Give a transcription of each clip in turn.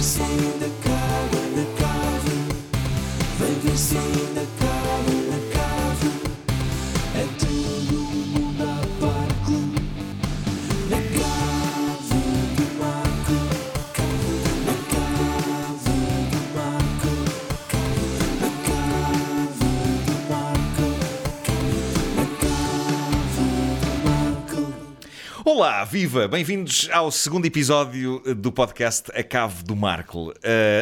ver se ainda cabe na cave. Vem ver se ainda Olá, viva! Bem-vindos ao segundo episódio do podcast A Cave do Marco. Uh,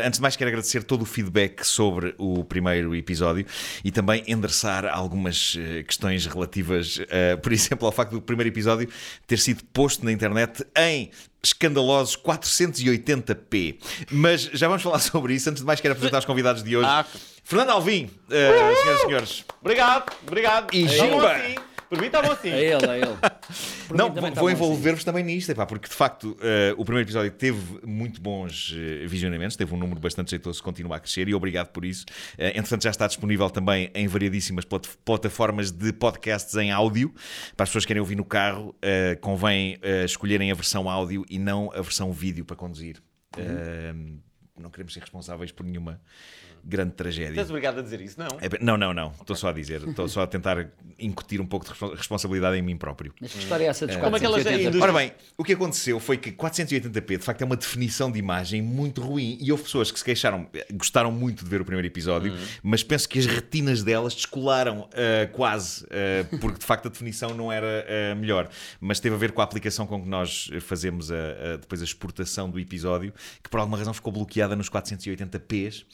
antes de mais, quero agradecer todo o feedback sobre o primeiro episódio e também endereçar algumas uh, questões relativas, uh, por exemplo, ao facto do primeiro episódio ter sido posto na internet em escandalosos 480p. Mas já vamos falar sobre isso. Antes de mais, quero apresentar os convidados de hoje. Ah. Fernando Alvim, senhoras e senhores. Obrigado, obrigado. E bom Jimba. assim. Por mim está bom assim. É ele, é ele. Por Não, tá vou bom envolver-vos também nisto, epá, porque de facto eh, o primeiro episódio teve muito bons eh, visionamentos, teve um número bastante jeitoso, continua a crescer e obrigado por isso. Eh, entretanto, já está disponível também em variadíssimas plat- plataformas de podcasts em áudio. Para as pessoas que querem ouvir no carro, eh, convém escolherem a versão áudio e não a versão vídeo para conduzir. Eh, não queremos ser responsáveis por nenhuma grande tragédia. Estás obrigado a dizer isso, não? É não, não, não. Estou só a dizer. Estou só a tentar incutir um pouco de respo- responsabilidade em mim próprio. Mas que história é essa dos Como é que elas 480? ainda- Ora bem, o que aconteceu foi que 480p de facto é uma definição de imagem muito ruim e houve pessoas que se queixaram, eh, gostaram muito de ver o primeiro episódio, mas penso que as retinas delas descolaram eh, quase, eh, porque de facto a definição não era eh, melhor. Mas teve a ver com a aplicação com que nós fazemos a- a- depois a exportação do episódio, que por alguma razão ficou bloqueada nos 480p's.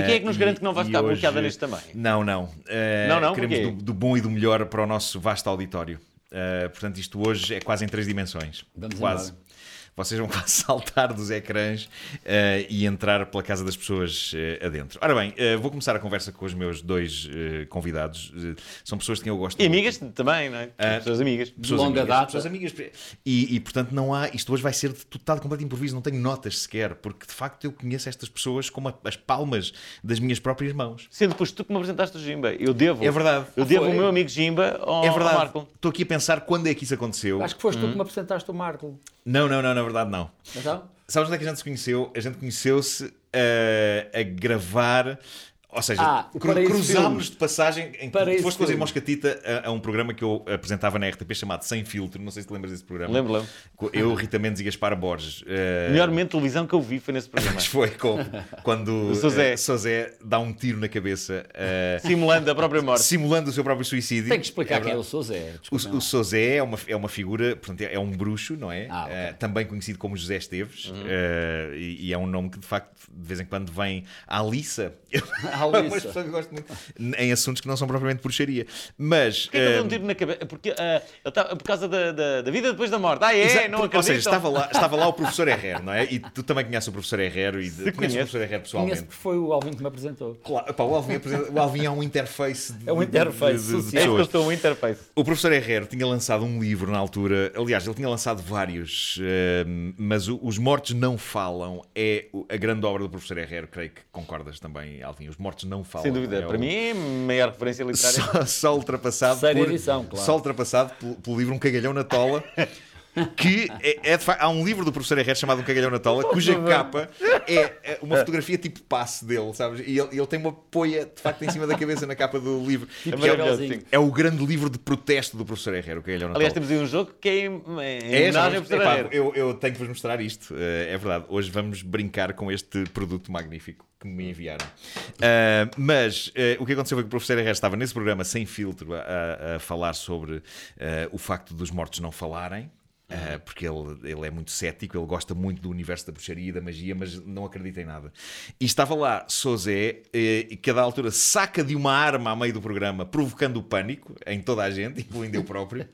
E quem é que nos garante que não vai ficar bloqueada neste também? Não, não. Eh, Não, não, Queremos do, do bom e do melhor para o nosso vasto auditório. Uh, portanto, isto hoje é quase em três dimensões. Vamos quase. embora. Vocês vão quase saltar dos ecrãs uh, e entrar pela casa das pessoas uh, adentro. Ora bem, uh, vou começar a conversa com os meus dois uh, convidados. Uh, são pessoas de quem eu gosto E amigas também, não é? Pessoas amigas. Pessoas longa amigas, data. Pessoas amigas. E, e, portanto não há. Isto hoje vai ser de total completo improviso, não tenho notas sequer, porque de facto eu conheço estas pessoas como a- as palmas das minhas próprias mãos. Sendo depois tu que me apresentaste o Jimba. Eu devo. É verdade. Eu devo foi? o meu amigo Jimba ao, É ao verdade. Marco. Estou aqui a pensar quando é que isso aconteceu. Acho que foste Hum. tu que me apresentaste o Marco. Não, não, não, na verdade não. Então? Sabes onde é que a gente se conheceu? A gente conheceu-se eh, a gravar. Ou seja, Ah, cru- Filme. de passagem em que foste com os irmãos Catita a, a um programa que eu apresentava na RTP chamado Sem Filtro. Não sei se te lembras desse programa. Lembro, lembro. Eu, Rita Mendes e Gaspar Borges. O melhor momento de televisão que eu vi foi nesse programa. Mas foi com, quando O Sozé. eh, Sozé dá um tiro na cabeça, eh, Simulando a própria morte. simulando o seu próprio suicídio. Tem que explicar É quem é o Sozé. O, o Sozé é uma, é uma figura, portanto, é um bruxo, não é? Ah, ok. Eh, também conhecido como José Esteves, Uhum. e, e é um nome que de facto de vez em quando vem à liça. Que muito em assuntos que não são propriamente bruxaria. Mas. Porquê é que ele deu um tiro na cabeça? Porque, ah, ele tá- por causa da, da, da vida depois da morte. Ah, é? Exa- não porque, acredito. ou seja, estava lá, estava lá o professor Herrero, não é? E tu também conheces o professor Herrero e de- conheces o conheço. professor Herrero pessoalmente. Conheço porque foi o Alvin que me apresentou. Claro, pá, o, Alvin apresenta- o Alvin é um interface de, É um de- de- interface de- de social. É um interface. O professor Herrero tinha lançado um livro na altura, aliás, ele tinha lançado vários, eh, mas o- Os Mortos Não Falam é o- a grande obra do professor Herrero, creio que concordas também, Alvin. Os Mortos Não Falam. Sem dúvida. é Para o- mim é a maior referência literária. Só, só ultrapassado por, edição, claro. só ultrapassado pelo, pelo livro Um Cagalhão na Tola. Que é, é há um livro do professor Herrero chamado Um Cagalhão na Tola, cuja capa é é uma fotografia tipo passe dele, sabes? E ele, ele tem uma poia de facto em cima da cabeça na capa do livro. É que é, é o grande livro de protesto do professor Herrero, O Cagalhão na Aliás, Tola. temos aí um jogo que é em, em É, homenagem ao vamos- professor epá, Herrero. eu, eu tenho que vos mostrar isto, eh, é verdade. Hoje vamos brincar com este produto magnífico que me enviaram. Ah, mas eh, o que aconteceu foi que o professor Herrera estava nesse programa sem filtro a, a- falar sobre eh, o facto dos mortos não falarem. Ah, porque ele, ele é muito cético, ele gosta muito do universo da bruxaria e da magia, mas não acredita em nada. E estava lá Sozé, eh, que a da altura saca de uma arma a meio do programa, provocando o pânico em toda a gente, incluindo eu próprio,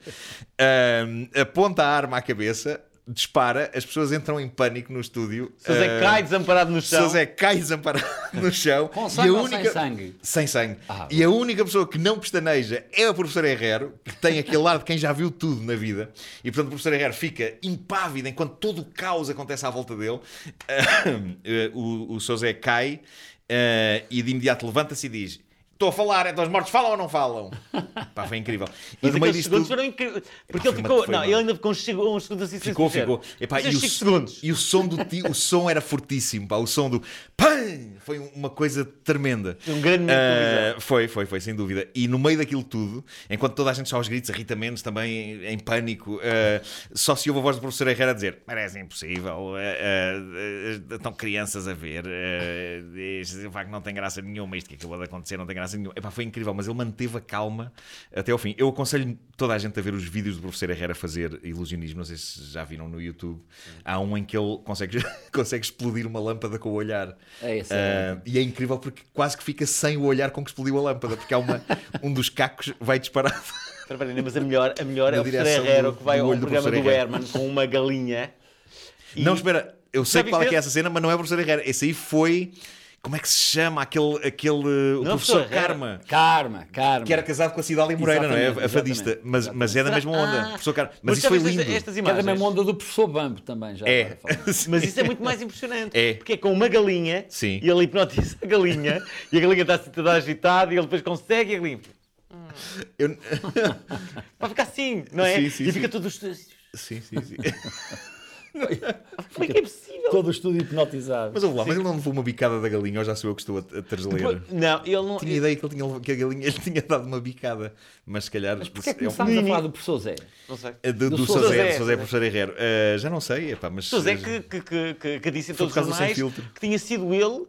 Ah, aponta a arma à cabeça, dispara, as pessoas entram em pânico no estúdio. José Ah, cai desamparado no chão. Sozé cai desamparado no chão. Com e sangue a ou única... sem sangue? Sem sangue. Ah, e a única pessoa que não pestaneja é o professor Herrero, que tem aquele lado de quem já viu tudo na vida. E portanto o professor Herrero fica impávido enquanto todo o caos acontece à volta dele. o, o Sozé cai eh, e de imediato levanta-se e diz: Estou a falar, então os mortos falam ou não falam? Pá, foi incrível. E Mas no meio disto segundos tudo, foram incríveis. Porque ele ficou. Não, ele ainda ficou uns uns segundos assim ficou, ficou. Epá, e, o, segundos. e o som do o som era fortíssimo, pá, o som do PAM! Foi uma coisa tremenda. Um grande televisão. foi, foi, foi, sem dúvida. E no meio daquilo tudo, enquanto toda a gente só aos gritos, a Rita Mendes também em, pânico, ah, só se ouve a voz do professor Herrera a dizer: Parece impossível, ah, estão crianças a ver, isto, de facto não tem graça nenhuma, isto que acabou de acontecer não tem graça nenhuma. Epá, foi incrível, mas ele manteve a calma até ao fim. Eu aconselho toda a gente a ver os vídeos do professor Herrera fazer ilusionismo, não sei se já viram no YouTube. Há um em que ele consegue, consegue explodir uma lâmpada com o olhar. É Ah, e é incrível porque quase que fica sem o olhar com que explodiu a lâmpada, porque há uma, um dos cacos vai disparado. Não, mas a melhor, a melhor Na é o do- que vai do ao olho do programa do, Herrero. Herman com uma galinha. E- Não, espera, eu sei qual é, que é essa cena, mas não é o professor Herrera. Esse aí foi. Como é que se chama? Aquele. aquele o Não, professor. Karma. Karma, karma. Que era casado com a Cidália Moreira, não é? Exatamente, A fadista. exatamente, Mas, mas é da mesma onda. Ah, professor Karma. Mas, mas isso foi lindo. Estas Que é da imagens. mesma onda do professor Bambo também, já. É. Mas isso é muito mais impressionante. É. Porque é com uma galinha Sim. e ele hipnotiza a galinha e a galinha está assim toda agitada e ele depois consegue e a galinha Eu- vai ficar assim, não é? Sim, sim, e fica sim. tudo. Sim, sim, sim. Como é que é possível? Todo o estudo hipnotizado. Mas ouve lá, mas ele não levou uma bicada da galinha, ou já sou eu que estou a, a trazer Não, ele não. Tinha ideia que, ele tinha, que a galinha lhe tinha dado uma bicada, mas se calhar. Porquê é que é um- começámos a falar do professor Zé? Não sei. Do, do do Sousa Sozé, Zé, do Sozé Professor Herrero. Eh, já não sei, epá, mas. Mas é eh, que, que, que, que, que disse em todos os jornais que tinha sido ele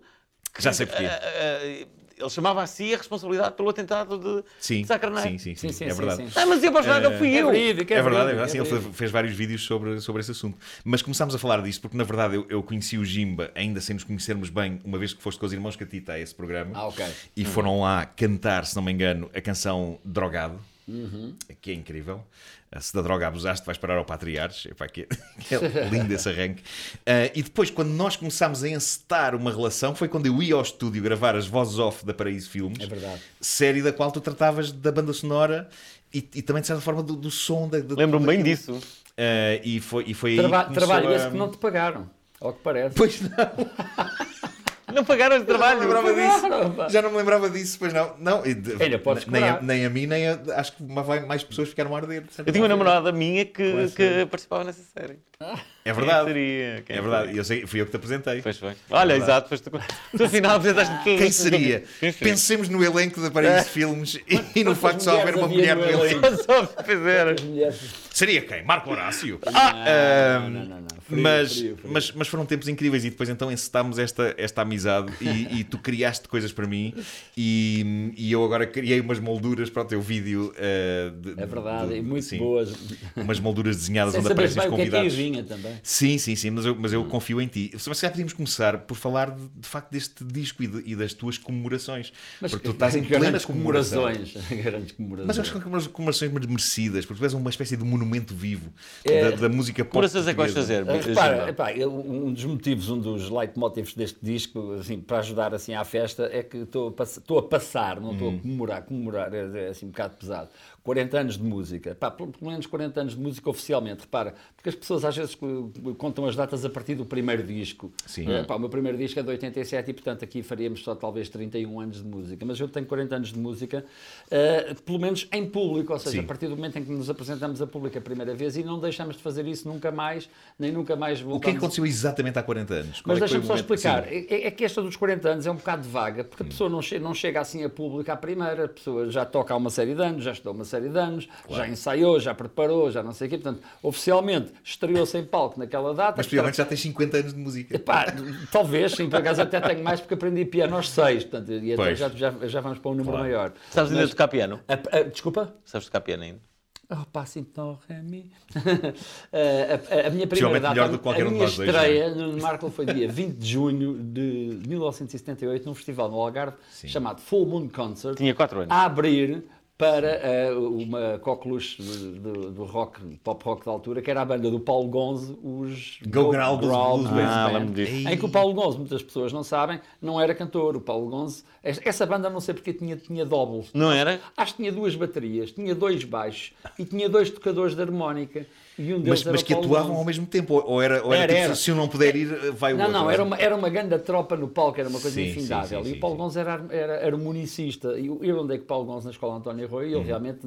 que, Já sei porquê. ah, ah, ele chamava a si a responsabilidade pelo atentado de, Sim, de sim, sim, sim, Sim, sim, é verdade. sim. Ah, mas eu para já não fui É eu. verídico, É verdade, é verdade. Sim, é ele fez- fez vários vídeos sobre, sobre esse assunto. Mas começámos a falar disso porque, na verdade, eu, eu conheci o Jimba, ainda sem nos conhecermos bem, uma vez que foste com os irmãos Catita a esse programa. Ah, ok. E foram lá cantar, se não me engano, a canção Drogado, Uhum. que é incrível. Ah, Se da droga abusaste, vais parar ao Patriarcas. Epá, que, que é lindo esse arranque. Ah, e depois, quando nós começámos a encetar uma relação, foi quando eu ia ao estúdio gravar as vozes off da Paraíso Filmes. É verdade. Série da qual tu tratavas da banda sonora e, e também, de certa forma, do, do som. Da, da- Lembro-me bem disso. Ah, e foi, e foi aí Traba- que trabalho a- esse que não te pagaram, ao que parece. Pois não, Não pagaram esse já não me trabalho. lembrava disso. Já não me lembrava disso, pois não. não e de- Ainda podes nem, a, nem a mim, nem a, acho que mais mais pessoas ficaram a arder. de Eu tinha uma namorada minha que, que participava nessa série. É verdade. Quem seria? Quem É verdade, e eu sei, fui eu que te apresentei. Pois foi. Olha, exato, foste tu. Afinal apresentaste quem? Quem seria? Quem seria? Pensemos no elenco da Paraíso Filmes e, e no facto de só haver uma mulher no elenco. Só era. As mulheres. Seria quem? Marco Horácio. Não, não, não, não. Frio, mas, frio, frio. Mas, mas foram tempos incríveis e depois então encetámos esta, esta amizade e, e tu criaste coisas para mim e, e eu agora criei umas molduras para o teu vídeo. eh, de- É verdade, de- muito sim, boas. Umas molduras desenhadas Sem onde aparecem os o que é convidados. vinha também. Sim, sim, sim, mas eu, mas eu confio em ti. Mas se calhar podíamos começar por falar de, de facto deste disco e, de- e das tuas comemorações. porque tu estás em plena grandes comemoração. comemorações. Grandes comemorações. Mas eu acho que são comemorações comemorações merecidas, porque tu és uma espécie de monumento vivo É. da, da música pop. Corações é que vais fazer. Repara, epá, um dos motivos, um dos leitmotivs deste disco, assim, para ajudar assim à festa, é que estou a, pass- estou a passar, não Hum. estou a comemorar, comemorar é, é assim um bocado pesado. 40 anos de música, pá, pelo menos 40 anos de música oficialmente, repara, porque as pessoas às vezes co- contam as datas a partir do primeiro disco. Sim. Eh, pá, o meu primeiro disco é de 87 e, portanto, aqui faríamos só talvez 31 anos de música, mas eu tenho 40 anos de música, eh, pelo menos em público, ou seja, Sim. a partir do momento em que nos apresentamos a público a primeira vez e não deixamos de fazer isso nunca mais, nem nunca mais O que é voltamos. que aconteceu exatamente há 40 anos? Qual Mas é deixa-me só explicar. Sim. É, é que esta dos 40 anos é um bocado vaga, porque a pessoa não, che- não chega assim a público à primeira. A pessoa já toca há uma série de anos, já estudou uma série de anos, já ensaiou, já preparou, já não sei o quê. Portanto, oficialmente estreou-se em palco naquela data. Mas possivelmente já tens 50 anos de música. Pá, talvez, sim, por acaso até tenho mais porque aprendi piano aos 6, portanto, e até já, já, já vamos para um número Claro. maior. Sabes ainda tocar piano? a- a- desculpa? Sabes tocar piano ainda? Oh, pá, assim, tó, ré, mi. a, a- a minha primeira data, melhor do que qualquer a um de minha nós dois, estreia no Marco foi dia 20 de junho de 1978, num festival no Algarve chamado Full Moon Concert, Tinha 4 anos. a abrir para eh, uma coqueluche do, do, rock, pop rock da altura, que era a banda do Paulo Gonzo, os Go Growl Blues. Ah, Band, em que o Paulo Gonzo, muitas pessoas não sabem, não era cantor. O Paulo Gonzo, essa banda não sei porque tinha, tinha doubles. Não era? Acho que tinha duas baterias, tinha dois baixos e tinha dois tocadores de harmónica. E um mas, mas que atuavam ao mesmo tempo. Ou era, ou era, Era, tipo, era. se eu não puder ir, vai o Não, outro. não, era uma, era uma grande tropa no palco, era uma coisa Sim, infindável. sim, sim, e o Paulo. Gonzo era, era harmonicista. E eu eu andei com o Paulo Gonzo na escola António Arroio Uhum. e ele realmente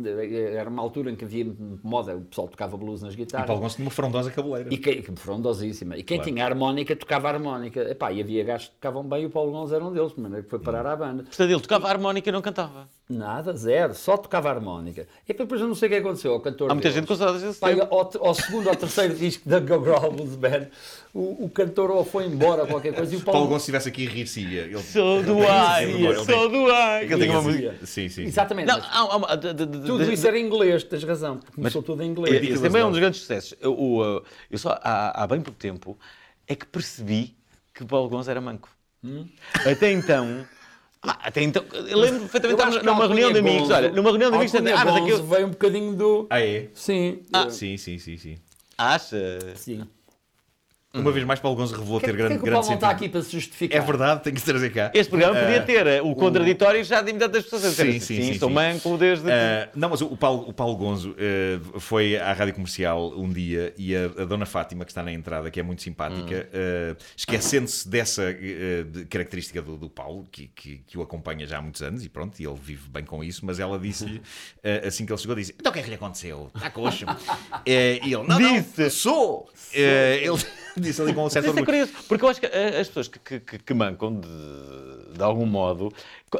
era uma altura em que havia moda, o pessoal tocava blues nas E guitarras. Paulo Gonçalves tinha uma frondosa cabeleira. E quem, que frondosíssima. E quem Claro. tinha harmónica tocava harmónica. Epá, e havia gajos que tocavam bem e o Paulo Gonzo era um deles, de maneira que foi parar Uhum. à banda. Portanto, ele tocava harmónica e não cantava. Nada, zero, só tocava harmónica. E depois eu não sei o que aconteceu ao cantor. Há muita deles. gente desse Pá, tempo. ao, ao segundo ou terceiro disco da Go Growl Blues Band, o, o cantor ou foi embora ou qualquer coisa e o Paulo Paulo, Gonçalves estivesse aqui a rir-se. ia. Ele... Sou do tem- sou do ar. Ele tem uma música. Sim, sim. Exatamente. Não, há, de- de- de- tudo isso era em inglês, tens razão. Começou tudo em inglês. Esse também é um dos grandes sucessos. Eu, uh, eu só há, há bem pouco tempo é que percebi que o Paulo Gonzo era manco. Até então. Ah, até então. Eu lembro perfeitamente Eu a numa reunião de amigos. Olha, numa reunião de amigos. Ah, mas aquilo. veio um bocadinho do... Ah, é? Sim. Sim, sim, sim, sim. Acha? sim. Uma vez mais, Paulo Gonçalves revelou Porquê ter grande, que o grande Paulo não está aqui para se justificar? É verdade, tem que se trazer cá. Este programa podia Ah, ter uh, o contraditório já de imediato das pessoas a dizer Sim, assim, sim, sim, sou sim. manco desde. Ah, não, mas o Paulo, o Paulo Gonzo ah, foi à rádio comercial um dia e a, a Dona Fátima, que está na entrada, que é muito simpática, ah, esquecendo-se dessa ah, de- característica do, do Paulo, que, que, que o acompanha já há muitos anos e pronto, e ele vive bem com isso, mas ela disse-lhe, ah, assim que ele chegou, disse: Então o que é que lhe aconteceu? Está coxo? Eh, e ele: Não, Disse. não, sou! Eh, ele disse ali com um certo Isso é curioso, porque eu acho que eh, as pessoas que, que, que- que mancam de, de algum modo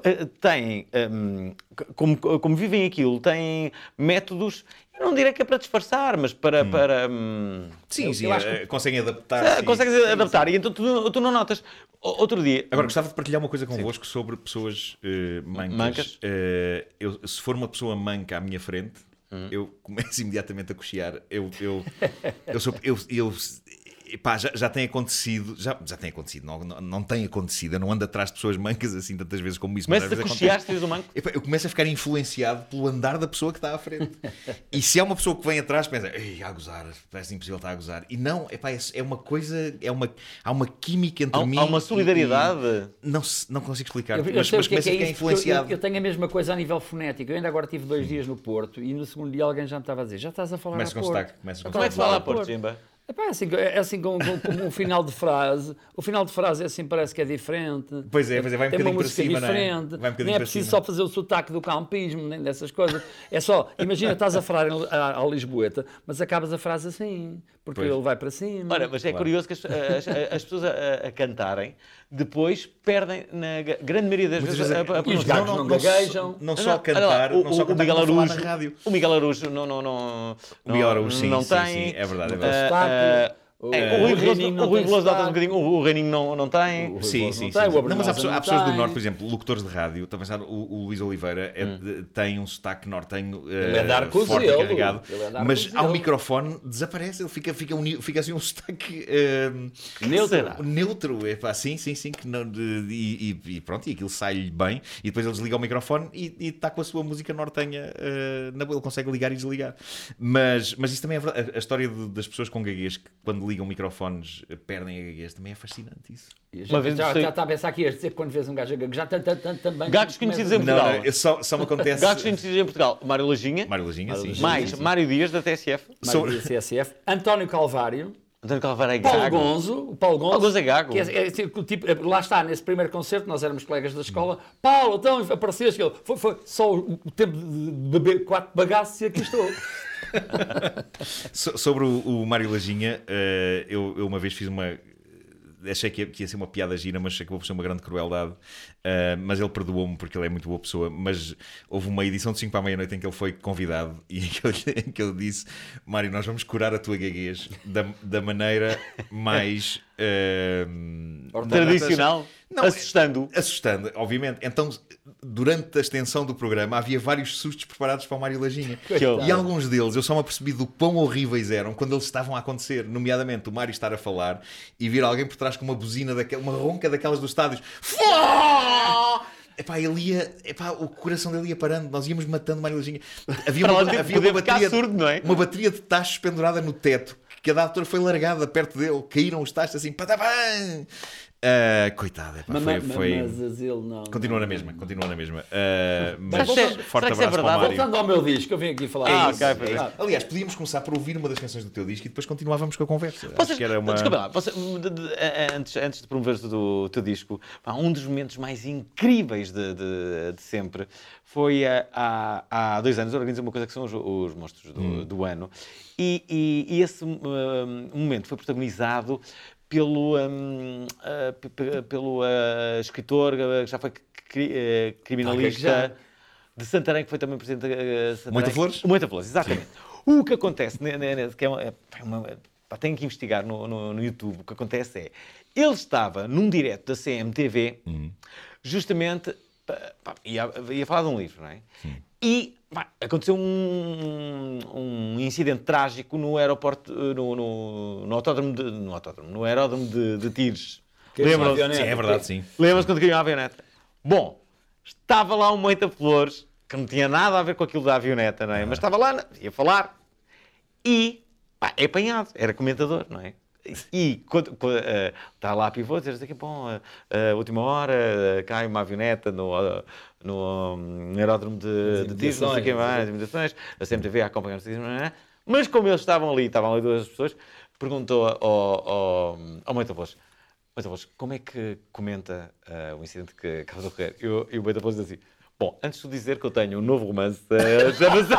eh, têm, hum, c- como, como vivem aquilo, têm métodos, eu não direi que é para disfarçar, mas para. para hum, Sim, sim, acho eh, conseguem adaptar. eh, sim. adaptar e então tu, tu não notas. Outro dia. Agora, gostava de partilhar uma coisa convosco sobre pessoas eh, mancas. Mancas? Eh, eu, se for uma pessoa manca à minha frente, Hum. eu começo imediatamente a cochear. Eu, eu, eu, sou, eu, eu, epá, já, já tem acontecido, já, já tem acontecido, não, não, não tem acontecido. Eu não ando atrás de pessoas mancas assim tantas vezes como isso. mas Começas a vezes cochear acontece. se o manco. Epá, eu começo a ficar influenciado pelo andar da pessoa que está à frente. E se há uma pessoa que vem atrás, pensa, ei, a gozar, parece impossível estar a gozar. E não, epá, é, é uma coisa, é uma, há uma química entre Há, mim há uma solidariedade. e- não, não consigo explicar, Eu, eu mas, mas que é, começo que é a ficar influenciado. Eu, eu tenho a mesma coisa a nível fonético. Eu ainda agora tive dois dias no Porto e no segundo dia alguém já me estava a dizer: já estás a falar Começa a com Porto. sotaque, começa com Já Como é que se fala a Porto. Porto, Jimba? Epá, é assim, é assim com, com- com um final de frase. O final de frase é assim, parece que é diferente. Pois é, pois é, vai um Tem bocadinho para cima, não é? diferente. Vai um bocadinho nem é preciso cima. só fazer o sotaque do campismo, nem dessas coisas. É só, imagina, estás a falar à Lisboeta, mas acabas a frase assim, porque Pois. ele vai para cima. Ora, mas é curioso que as, as- as pessoas a, a cantarem depois perdem, na grande maioria das Muitas vezes, vezes a, a, é- a os gatos não, não não, gaguejam. não Não, só não, cantar, olha lá, não só o, cantar, Miguel como Araújo, na rádio. o Miguel Araújo não, não, não, O Miguel Araújo, sim, não sim, tem. sim, é verdade, é verdade. Ah, O- é, o Reininho o Rui tem Veloso nota um bocadinho, o, o Reininho não, não tem. O- Sim, Não sim, tem, sim. sim. Não, mas há, pessoas, não há pessoas do. Norte, por exemplo, locutores de rádio, estou a pensar, o, o Luís Oliveira é de- tem um sotaque nortenho Ele é de eh, Arcozelo, forte e carregado, ele é mas ao microfone desaparece, ele fica, fica, uni- fica assim um sotaque eh, Neutro. neutro, é pá, sim, sim, sim, que não, de- e, e- e pronto, e aquilo sai-lhe bem, e depois ele desliga o microfone e está com a sua música nortenha, eh, na boa, ele consegue ligar e desligar. Mas, mas isso também é verdade, a, a história de- das pessoas com gaguez que quando ligam microfones perdem a gaguez, também é fascinante isso. Já, Uma vez já, já está a pensar aqui a dizer que quando vês um gajo tan- também. Gagos começa- conhecidos em Portugal. não, eu só, só me acontece... Gagos conhecidos em Portugal. Mário Lajinha, Mário Lajinha, sim. Mais Mário Dias da TSF, Mário Dias, CSF, António Calvário, António Calvário é Paulo gago. Gonzo, o Paulo Gonzo, Paulo Gonzo é gago. que é- é tipo- tipo, lá está, nesse primeiro concerto, nós éramos colegas da escola. Paulo, então apareceste, ele, foi, foi só o, o tempo de beber quatro bagaços e aqui estou. So- sobre o, o Mário Lajinha, eh, eu, eu uma vez fiz uma. Achei que ia, que ia ser uma piada gira, mas acabou por ser uma grande crueldade. Eh, mas ele perdoou-me porque ele é muito boa pessoa. Mas houve uma edição de 5 para a meia-noite em que ele foi convidado e em que, eu, em que eu disse: Mário, nós vamos curar a tua gaguez da, da maneira mais. eh, Tradicional, Não, assustando. assustando, obviamente. Então, durante a extensão do programa, havia vários sustos preparados para o Mário Lajinha. E alguns deles eu só me apercebi do quão horríveis eram quando eles estavam a acontecer. Nomeadamente, o Mário estar a falar e vir alguém por trás com uma buzina, daquela, uma ronca daquelas dos estádios. Fua! Epá, ele ia, epá, o coração dele ia parando, nós íamos matando Mário Lajinha. Havia uma, havia uma bateria, surdo, é? uma bateria de tachos pendurada no teto, que a da foi largada perto dele, caíram os tachos assim, patapam! Ah, coitada, pá, Mas, foi, foi- mas não. Continua na mesma, continua na mesma. Ah, mas Será que- forte será que isso é abraço? Mário. Voltando ao meu disco, eu vim aqui falar Ah, disso. ok, pois é. Ah, Aliás, podíamos começar por ouvir uma das canções do teu disco e depois continuávamos com a conversa. Acho Vocês, que era uma... Desculpa lá, você- a- antes, antes de promoveres o teu, disco, pá, um dos momentos mais incríveis de, de- de sempre foi ah, há, há dois anos, organizei uma coisa que são os, os monstros do, Hum. do ano, e, e- e esse hum, momento foi protagonizado pelo, hum, ah, p- p- pelo ah, escritor ah, que já foi cri- ah, criminalista Ah, já- de Santarém, que foi também presidente da Santarém. Moita Flores? O Moita Flores, exatamente. O que acontece, que é uma, é uma- pá, tenho que investigar no, no, no YouTube, o que acontece é, ele estava num direto da CMTV, justamente, pá, ia, ia falar de um livro, não é? E pá, aconteceu um, um incidente trágico no aeroporto, eh, no, no, no autódromo, de, no autódromo, no aeródromo de, de Tires. Lembram-se? avioneta. Sim, é verdade, sim. Lembras-te quando caiu a avioneta? Bom, estava lá um Moita Flores, que não tinha nada a ver com aquilo da avioneta, não é? Mas estava lá, ia falar, e pá, é apanhado, era comentador, não é? E quando, quando, eh, está lá a pivô, dizer assim, bom, eh, eh, última hora, cai uma avioneta no, eh, no, hum, aeródromo de, de Tis, não sei o que mais, as imitações, a CMTV a acompanhar é? mas como eles estavam ali, estavam ali duas pessoas, perguntou ao, ao, ao Moita Flores, Moita Flores, como é que comenta o incidente que acaba de ocorrer? E o- Moita Flores diz assim, bom, antes de dizer que eu tenho um novo romance, eh, chama-se...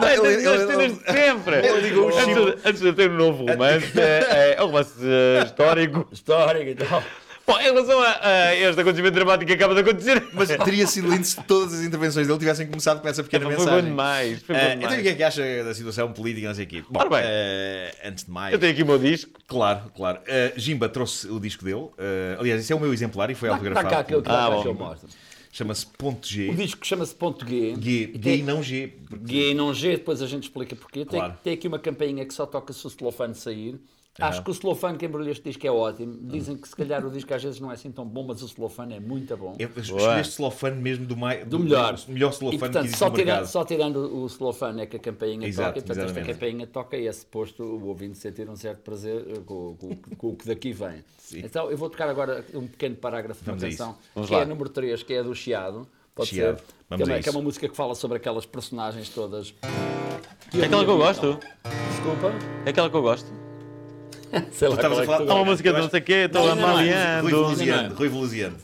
Não, ele, ele- cenas de sempre. ele ligou o antes, de- eu ter um novo romance, é, é um romance eh, histórico. Histórico e tal. Bom, em relação a, a este acontecimento dramático que acaba de acontecer, Mas teria sido lindo se todas as intervenções dele tivessem começado com essa pequena foi bom mensagem. demais. Foi bom Ah, demais. então, o que é que acha da situação política? Não sei. Bom, Ora bem. ah, antes de mais. Eu tenho aqui o meu disco. Claro, claro. Ah, Jimba trouxe o disco dele. Ah, aliás, esse é o meu exemplar e foi Está autografado. cá que eu, por- tá Ah, cá que eu mostro. Chama-se Ponto G. O disco chama-se Ponto G. G, E G tem- e não G. porque- G e não G, depois a gente explica porquê. Tem, Claro. tem aqui uma campainha que só toca se o celofane sair. Acho que o celofane que embrulha este disco é ótimo. Dizem que se calhar o disco às vezes não é assim tão bom, mas o celofane é muito bom. Eu escolheste celofane mesmo do, mai, do melhor. do melhor e, celofane portanto, que existe só, tirando, só tirando o celofane é que a campainha Exato, toca. E, portanto, esta campainha toca e é suposto o ouvinte sentir um certo prazer eh, com, com- com o que daqui vem. Então, eu vou tocar agora um pequeno parágrafo de Vamos a canção, que lá. é a número 3, que é do Chiado. Pode Chiado. ser. Vamos que, é a que é uma música que fala sobre aquelas personagens todas. É aquela que eu gosto. Desculpa. É aquela que eu gosto. Sei lá Estavas a é que falar- tu Há uma gostas. música de não sei o quê, estou não, não, Rui. Veluziano. Rui Veluziano.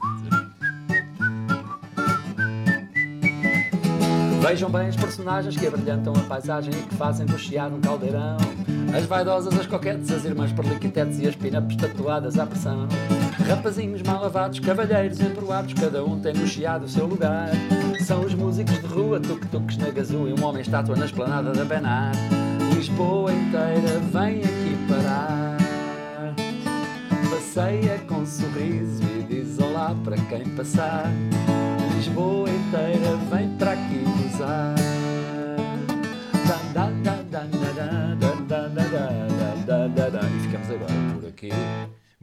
Vejam bem os personagens que abrilhantam a paisagem e que fazem do chiado um caldeirão. As vaidosas, as coquetes, as irmãs perliquitetes e as pin-ups tatuadas à pressão. Rapazinhos mal lavados, cavalheiros emproados, cada um tem no chiado o seu lugar. São os músicos de rua, tuk-tuks na gazua e um homem estátua na esplanada da Benar. Lisboa inteira vem aqui parar passeia com sorriso e diz olá para quem passar. Lisboa inteira vem para aqui gozar. E ficamos agora por aqui.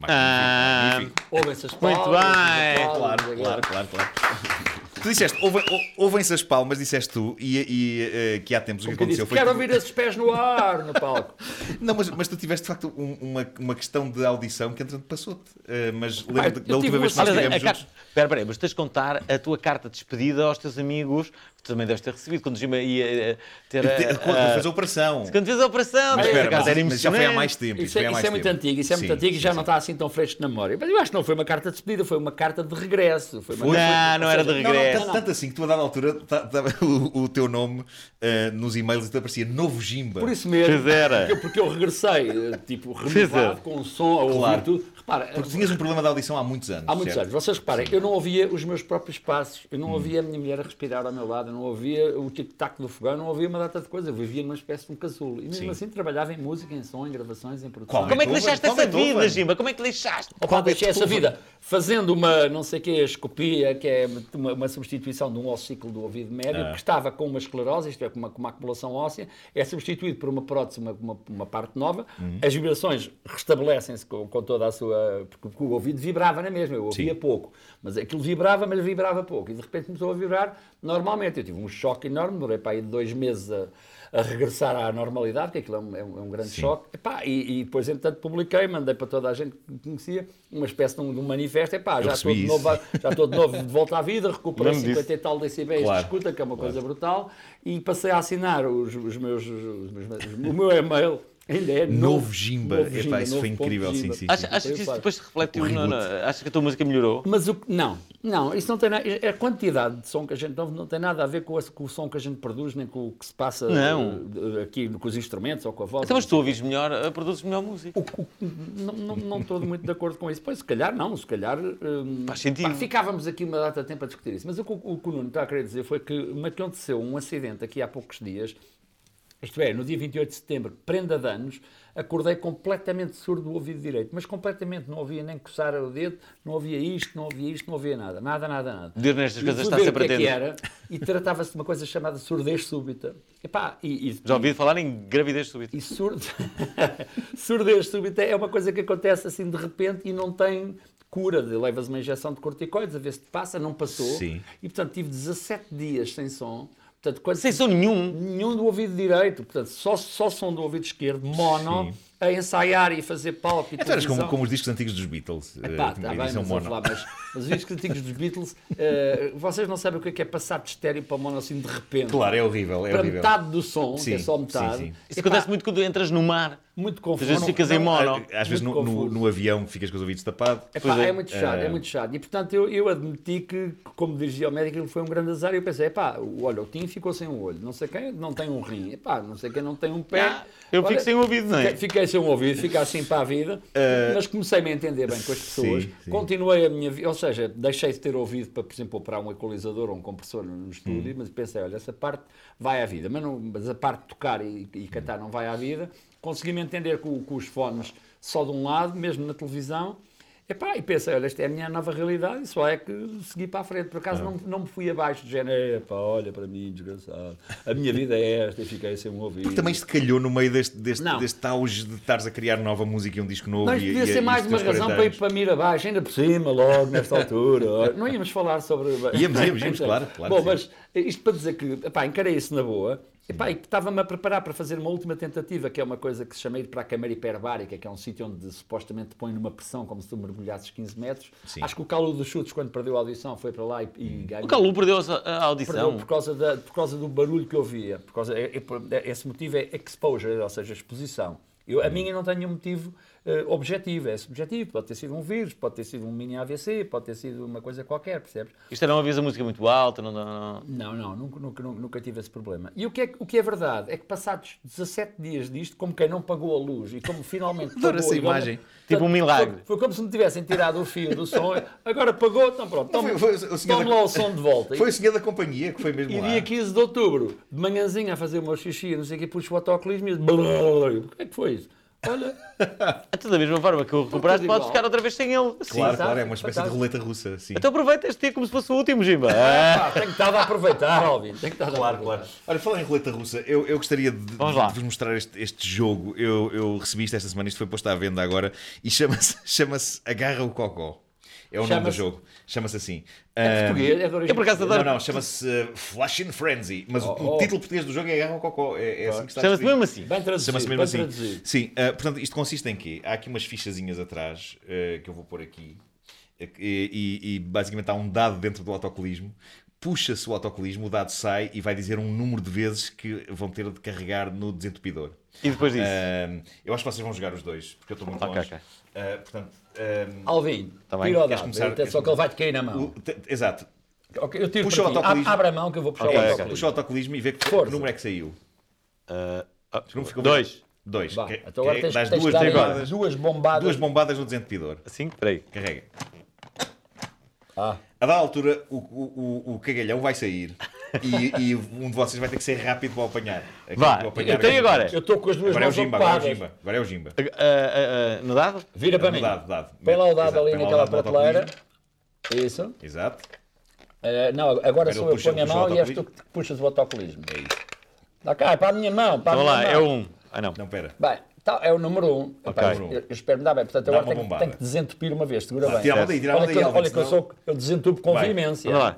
Ah, Ouve essas palavras. Muito bem! Claro, claro, claro, claro. Tu disseste, ouve- ou- ouvem-se as palmas, disseste tu, e, e, eh, que há tempos o que aconteceu foi. quero que- ouvir esses pés no ar no palco. Não, mas, mas tu tiveste de facto um- uma, uma questão de audição que entretanto passou-te. Eh, mas lembro da última vez que nós estivemos juntos. Espera, espera, mas tens de contar a tua carta de despedida aos teus amigos, que tu também deves ter recebido quando Gima ia eh, ter a, Quando fez a operação. quando fez a operação. Mas espera, mas, era mas já foi há mais tempo. Isso, é, isso é muito antigo, isso é muito antigo e já não está assim tão fresco na memória. Mas eu acho que não foi uma carta de despedida, foi uma carta de regresso. Foi uma Não, não era de Não, não, regresso. tanto, tanto assim que tu a dada altura ta- ta- o, o teu nome eh, nos e-mails te aparecia Novo Jimba. Por isso mesmo. Porque, eu- porque eu regressei, eh, tipo, renovado, é. com um som, a ouvir Claro. tudo. Repara, Porque tinhas um problema de audição há muitos anos. há muitos certo? anos. Vocês reparem, eu não ouvia os meus próprios passos, eu não ouvia a minha mulher a respirar ao meu lado, eu não ouvia o tic-tac do fogão, eu não ouvia uma data de coisa. Eu vivia numa espécie de um casulo. E mesmo Sim. assim trabalhava em música, em som, em gravações, em produção. Qual Como é que deixaste essa vida, Gimba? Como é que deixaste? Opa, deixei essa vida fazendo uma, não sei o que, escopia, que é uma, uma substituição de um ossículo do ouvido médio, que estava com uma esclerose, isto é, com uma, com uma acumulação óssea, é substituído por uma prótese, uma, uma, uma parte nova, as vibrações restabelecem-se com, com toda a sua... Porque, porque o ouvido vibrava na mesma, eu ouvia Sim. pouco, mas aquilo vibrava, mas vibrava pouco, e de repente começou a vibrar normalmente. Eu tive um choque enorme, demorei para aí dois meses a, a regressar à normalidade, que aquilo é um, é um- é um grande choque. Epá, e, e depois, entretanto, publiquei, mandei para toda a gente que me conhecia uma espécie de um, de um manifesto. Epá, já estou, de novo, já estou de novo de volta à vida, recuperei Lembro 50 disso. e tal decibéis Claro, de escuta, que é uma coisa brutal, e passei a assinar os, os meus, os meus- o meu e-mail. Ainda é Novo Jimba. novo Epá, isso foi novo incrível, sim, sim. Acha- Achas que isso depois se refletiu? O na- na- reboot. Achas que a tua música melhorou? Mas o, não, não, isso não tem nada. A quantidade de som que a gente ouve não tem nada a ver com, esse- com o som que a gente produz, nem com o que se passa Não. eh, aqui com os instrumentos ou com a voz. Então, mas tu ouvis melhor, eh, produzes melhor música. O- o- não, não, não estou muito de acordo com isso. Pois, se calhar não, se calhar. hum, Faz sentido. pá, ficávamos aqui uma data de tempo a discutir isso. Mas o que o, o que o Nuno está a querer dizer foi que me aconteceu um acidente aqui há poucos dias. Isto é, no dia 28 de setembro, prenda de anos, acordei completamente surdo do ouvido direito, mas completamente não ouvia nem coçar o dedo, não ouvia isto, não ouvia isto, não ouvia nada, nada, nada, nada. Deus nestas E coisas está sempre é atento. era e tratava-se de uma coisa chamada surdez súbita. Epá, e, e, Já ouvi falar em gravidez súbita. e surdo... surdez súbita é uma coisa que acontece assim de repente e não tem cura. Levas uma injeção de corticoides a ver se te passa, não passou. Sim. E portanto tive 17 dias sem som. Portanto, quando Sem som nenhum. Nenhum do ouvido direito, portanto, só, só som do ouvido esquerdo, mono, Sim. a ensaiar e a fazer palco e Então eras como, como os discos antigos dos Beatles. eh, Pá, tinha tá bem, mas, mono. lá, mas, mas os discos antigos dos Beatles, eh, vocês não sabem o que é, que é passar de estéreo para mono assim de repente. Claro, é horrível. É para horrível. metade do som, que Sim, é só sim, metade. sim. Isso Epá, acontece muito quando entras no mar. Muito Às confuso. vezes ficas em mono. Às vezes no, no- no avião ficas com os ouvidos tapados. Epá, é. é. muito chato, é muito chato. E portanto eu, eu admiti que, como dirigia ao médico, ele foi um grande azar. E eu pensei, epá, o- olha, o Tim ficou sem um olho, não sei quem não tem um rim, epá, não sei quem não tem um pé. Ah, eu fico Olha, sem ouvido, não é? Fiquei, sem um ouvido, fica assim para a vida, mas comecei-me a entender bem com as pessoas. sim, sim. Continuei a minha vida, ou seja, deixei de ter ouvido para, por exemplo, operar um equalizador ou um compressor no, estúdio, mas pensei, olha, essa parte vai à vida, mas, não, mas a parte de tocar e, e cantar não vai à vida. Consegui-me entender com, com os fones só de um lado, mesmo na televisão. Epá, e pensei, olha, esta é a minha nova realidade e só é que segui para a frente. Por acaso não, não me fui abaixo de género, epá, olha para mim, desgraçado. A minha vida é esta e fiquei sem um ouvido. Porque também isto calhou no meio deste, deste, Não. deste auge de estares a criar nova música e um disco novo. Mas e, podia e- ser e mais uma razão 40 para ir para mim abaixo, ainda por cima, logo, nesta altura. Não íamos falar sobre. Íamos, íamos, íamos, claro, claro Bom, mas isto para dizer que, epá, encarei isso na boa. Epá, e que estava-me a preparar para fazer uma última tentativa, que é uma coisa que se chama ir para a câmara hiperbárica, que é um sítio onde supostamente te põe numa pressão como se tu mergulhasses 15 metros. Sim. Acho que o Calo dos Chutes, quando perdeu a audição, foi para lá e, e ganhou. O Calu perdeu a a Perdeu audição. por causa, da, por causa do barulho que eu via. Por causa, é- é- esse motivo é exposure, ou seja, exposição. Eu, a minha não tem nenhum motivo eh, objetivo, é subjetivo. Pode ter sido um vírus, pode ter sido um mini AVC, pode ter sido uma coisa qualquer, percebes? Isto era uma vez a música muito alta, não, não, não. Não, não, nunca, nunca, nunca, tive esse problema. E o que, é, o que é verdade é que passados 17 dias disto, como quem não pagou a luz e como finalmente pagou, essa e imagem. Tipo um milagre. Foi, foi como se me tivessem tirado o fio do som, agora pagou, então pronto, Foi- foi o senhor toma da- lá o som de volta. Foi o senhor da companhia que foi mesmo E lá. dia 15 de outubro, de manhãzinha a fazer o meu xixi, não sei o que, puxo o autocolismo e o que é que foi isso? Olha, Então, da mesma forma que o recuperaste, tudo podes ficar outra vez sem ele. Sim. Claro, claro, é uma espécie de roleta russa. Sim. Então aproveita este dia como se fosse o último, Jimba. Ah. pá, tenho que estar a aproveitar, Alvin, tenho que estar a Claro, claro. Olha, falar em roleta russa, eu, eu gostaria de, de vos mostrar este, este jogo. Eu, eu recebi isto esta semana, isto foi posto à venda agora e chama-se chama Agarra o Cocó. É o nome do jogo. Chama-se assim. É português, é de origem Eu por acaso adoro. Não, não, chama-se uh, Flash in Frenzy. Mas o- Oh, oh. título português do jogo é Agarra o Cocó. É, é assim que está Chama-se mesmo assim. Bem traduzido, Chama-se mesmo assim. Sim, ah, portanto, isto consiste em quê? Há aqui umas fichazinhas atrás ah, que eu vou pôr aqui e, e- e basicamente há um dado dentro do autocolismo. Puxa-se o autocolismo, o dado sai e vai dizer um número de vezes que vão ter de carregar no desentupidor. E depois disso? Ah, eu acho que vocês vão jogar os dois, porque eu estou muito Ok, longe. ok. Ah, portanto, ah, Alvin, Tá bem. tira o dado, começar? só que ele vai-te cair na mão. o- te- exato. Ok, eu tiro Puxa para o autocolismo. Abre a mão que eu vou puxar Ok, o autocolismo. Puxa o autocolismo e vê que, que número é que saiu. Número ficou dois. Dois. Vá, Que- então agora que- tens, dás tens duas bombadas, duas bombadas. duas bombadas no desentupidor. Assim? Peraí. Carrega. Ah, A dada altura, o, o, o, o cagalhão vai sair e, e um de vocês vai ter que ser rápido para o apanhar. Aquele Vá, o apanhar eu tenho aquele- agora. eu estou com as duas Agora é o mãos Jimba, agora é o. Jimba. Agora é o Jimba. Ah, ah, ah, no dado? Vira para No mim. dado, dado. Põe lá o dado Exato, ali o naquela no prateleira. Isso. Exato. Eh, não, agora sou eu que ponho a o mão e és tu que puxas o autocolismo. É isso. Dá cá, é para a minha mão. Para a Vamos minha lá, mão. é um. Ah, não. Não, pera. Bem, tá, é o número 1. Um. Ok. Epá, eu, eu espero me dar bem. Portanto, agora tenho, tenho que desentupir uma vez. Segura Vá, bem. tira a mão daí, tira a mão olha daí, que, olha que eu, sou, eu desentupo com Vai. veemência. Vamos lá.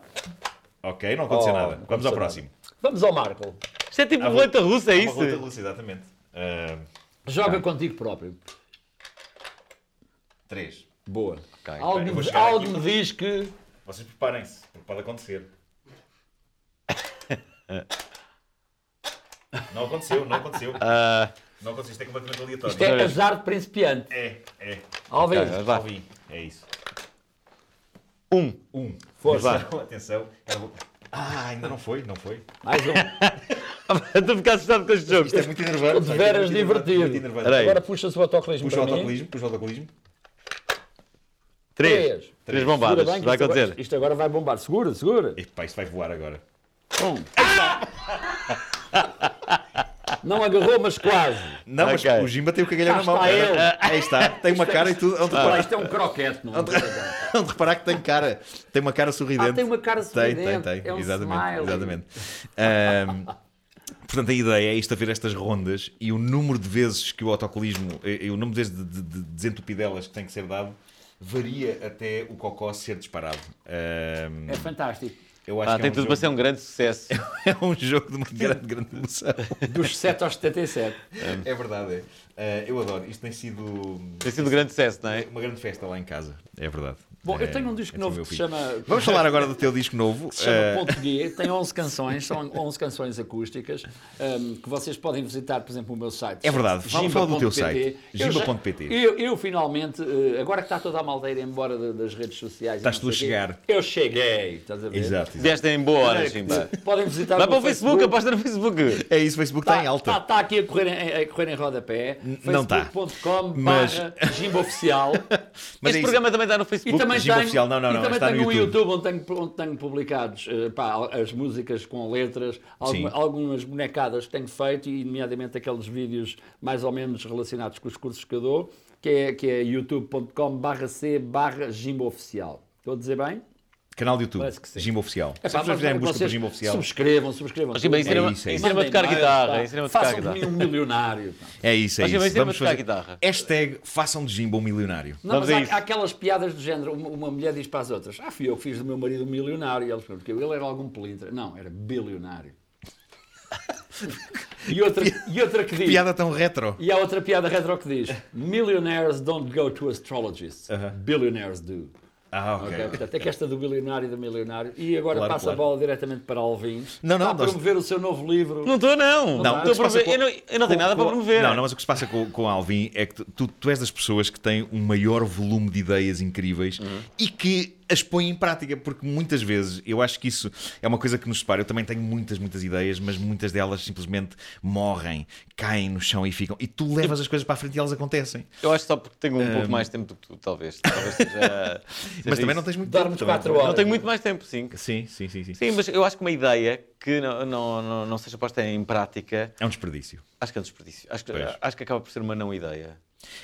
Ok, não aconteceu Oh, nada. não Vamos ao aconteceu próximo. Vamos ao Marco. Isto é tipo Há roleta russa, é Há uma isso? roleta russa, exatamente. Ah, Joga contigo próprio. três. Boa. Ok. Eu Algo, vou chegar algo aqui. me diz que. Vocês preparem-se, porque pode acontecer. Não aconteceu, não aconteceu. Ah, Não aconteceu, isto é completamente aleatório. Isto é azar de principiante. É, é. Alvin, Ok, vá. Alvin, é isso. Um. Um. Força. Atenção, vou- Ah, ainda não foi, não foi. mais um. Estou a ficar assustado com este jogo. Isto é muito enervante. Estou de veras é divertido. Agora puxa-se o autocolismo Puxa o para autocolismo, puxa o autocolismo. Três. Três. Três bombadas. bem Vai isto agora- acontecer. Isto agora vai bombar. Segura, segura. Epá, isto vai voar agora. Um. Não agarrou, mas quase. Não, mas Ok. o Jimba tem o cagalhão na mão. está ele. Ah, Aí está, tem uma cara e tudo. Reparar, isto é um croquete, não é? Onde reparar que tem cara. Tem uma cara sorridente. Ah, tem uma cara Tem, sorridente. tem, tem. É um exatamente. smile. exatamente. Ahm, portanto, a ideia é isto a ver estas rondas e o número de vezes que o autocolismo, e, e o número de vezes de, de, de desentupidelas que tem que ser dado, varia até o cocó ser disparado. Ahm, É fantástico. eu acho Ah, que tem é um, tudo jogo, para ser um grande sucesso. é um jogo de uma grande, grande emoção. Dos 7 aos 77. É verdade, é. Ah, eu adoro. Isto tem sido Tem sido um grande sucesso, não é? uma grande festa lá em casa. É verdade. Bom, eu É, tenho um disco é novo do meu que se chama. Vamos falar agora do teu disco novo. que se chama Ah, Ponto G, tem 11 canções, são 11 canções acústicas um, que vocês podem visitar, por exemplo, o meu site. É verdade, fala- fala do teu site, Eu gimba.pt. Eu, eu, finalmente, eh, agora que está toda a maldeira embora das redes sociais, Estás tu a chegar. Eu cheguei, estás a ver? Exato, exato. Vieste em boa hora, Jimba. Podem visitar Vai o para meu o Facebook, aposta no Facebook. É isso, o Facebook está em alta. Está tá aqui a correr em, a correr em rodapé. não tá. facebook.com Mas- barra Jimba Oficial. Mas este é programa também está no E Facebook. Também tenho, Oficial, não, não, não, também está no tenho um YouTube. YouTube onde tenho, onde tenho publicados eh, pá, as músicas com letras, alguma- algumas bonecadas que tenho feito, e nomeadamente aqueles vídeos mais ou menos relacionados com os cursos que eu dou, que é, que é youtube.com barra c barra Oficial. Estou a dizer bem? Canal do YouTube, que. Jimbo Oficial. É Se vocês mas fizerem busca vocês Jimbo Oficial, Subscrevam, subscrevam. Ensina-me É isso, é isso. ensina-me a tocar guitarra. Ensina-me a tocar Façam de guitarra. mim um milionário. é isso, é Mas, isso. tocar fazer- guitarra. Hashtag façam de Jimbo um milionário. Não, Vamos mas há, há aquelas piadas do género, uma, uma mulher diz para as outras, ah, fui eu que fiz do meu marido um milionário, e eles perguntam, porque ele era algum pelintra. Não, era bilionário. e, outra, e outra que diz, Piada tão retro. e há outra piada retro que diz, millionaires don't go to astrologists, billionaires do. Ah, ok. Ok, Portanto, é que esta do bilionário e do milionário. E agora Claro, passa claro. a bola diretamente para Alvin. Não, não, Está a nós- promover o seu novo livro. Não estou, não. Não, Estou a o que se passa promover- com- eu, não, eu não tenho com- nada para promover. Não, não, mas o que se passa com, com Alvin é que tu, tu és das pessoas que têm um maior volume de ideias incríveis Uhum. e que as põem em prática, porque muitas vezes eu acho que isso é uma coisa que nos separa. Eu também tenho muitas, muitas ideias, mas muitas delas simplesmente morrem, caem no chão e ficam. E tu levas as coisas para a frente e elas acontecem. Eu acho só porque tenho um pouco mais tempo do que tu, talvez. Talvez seja. seja Mas também isso. não tens muito Dormes tempo. também. quatro horas. Não tenho muito mais tempo, sim. Sim, sim, sim, sim. Sim, mas eu acho que uma ideia que não, não, não, não seja posta em prática, É um desperdício. acho que é um desperdício. Acho que, Pois. acho que acaba por ser uma não ideia.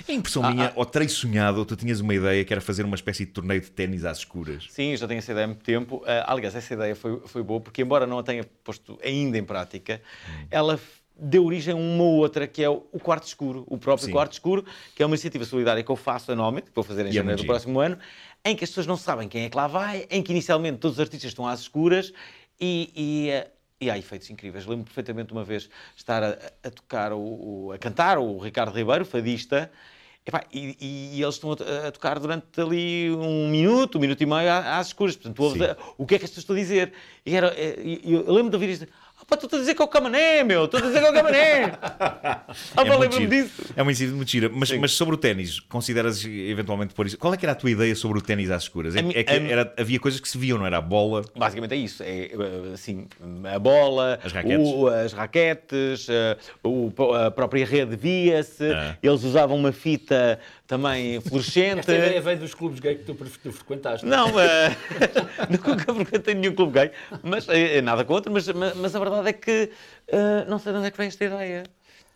É impressão minha, ou terei sonhado, ou tu tinhas uma ideia que era fazer uma espécie de torneio de ténis às escuras. Sim, já tenho essa ideia há muito tempo. Ah, aliás, essa ideia foi, foi boa, porque embora não a tenha posto ainda em prática, ela f- deu origem a uma outra, que é o Quarto Escuro, o próprio Sim. Quarto Escuro, que é uma iniciativa solidária que eu faço anualmente, que vou fazer em é janeiro do próximo ano, em que as pessoas não sabem quem é que lá vai, em que inicialmente todos os artistas estão às escuras e... e ah, e há efeitos incríveis. Lembro perfeitamente uma vez estar a, a tocar, o, o- a cantar o Ricardo Ribeiro, fadista, Epá, e, e- eles estão a, a tocar durante ali um minuto, um minuto e meio às escuras. Portanto, ouves o que é que as pessoas estão a dizer. E, era, é, e- e eu lembro de ouvir isto. Pá, estou a dizer que é o Camané, meu! Estou a dizer que é o Camané! ah, muito lembro-me disso. É uma iniciativa muito gira. Mas, mas sobre o ténis, consideras eventualmente pôr isso? Qual é que era a tua ideia sobre o ténis às escuras? É, A é que a era- havia coisas que se viam, não era? A bola. Basicamente é isso. É, assim, a bola, As raquetes. o- as raquetes, eh, o- a própria rede via-se. Ah. Eles usavam uma fita também fluorescente. Esta ideia veio dos clubes gay que tu, tu frequentaste. Não, eh, nunca frequentei nenhum clube gay, mas eh, nada contra, mas, mas, mas a verdade é que eh, não sei de onde é que vem esta ideia.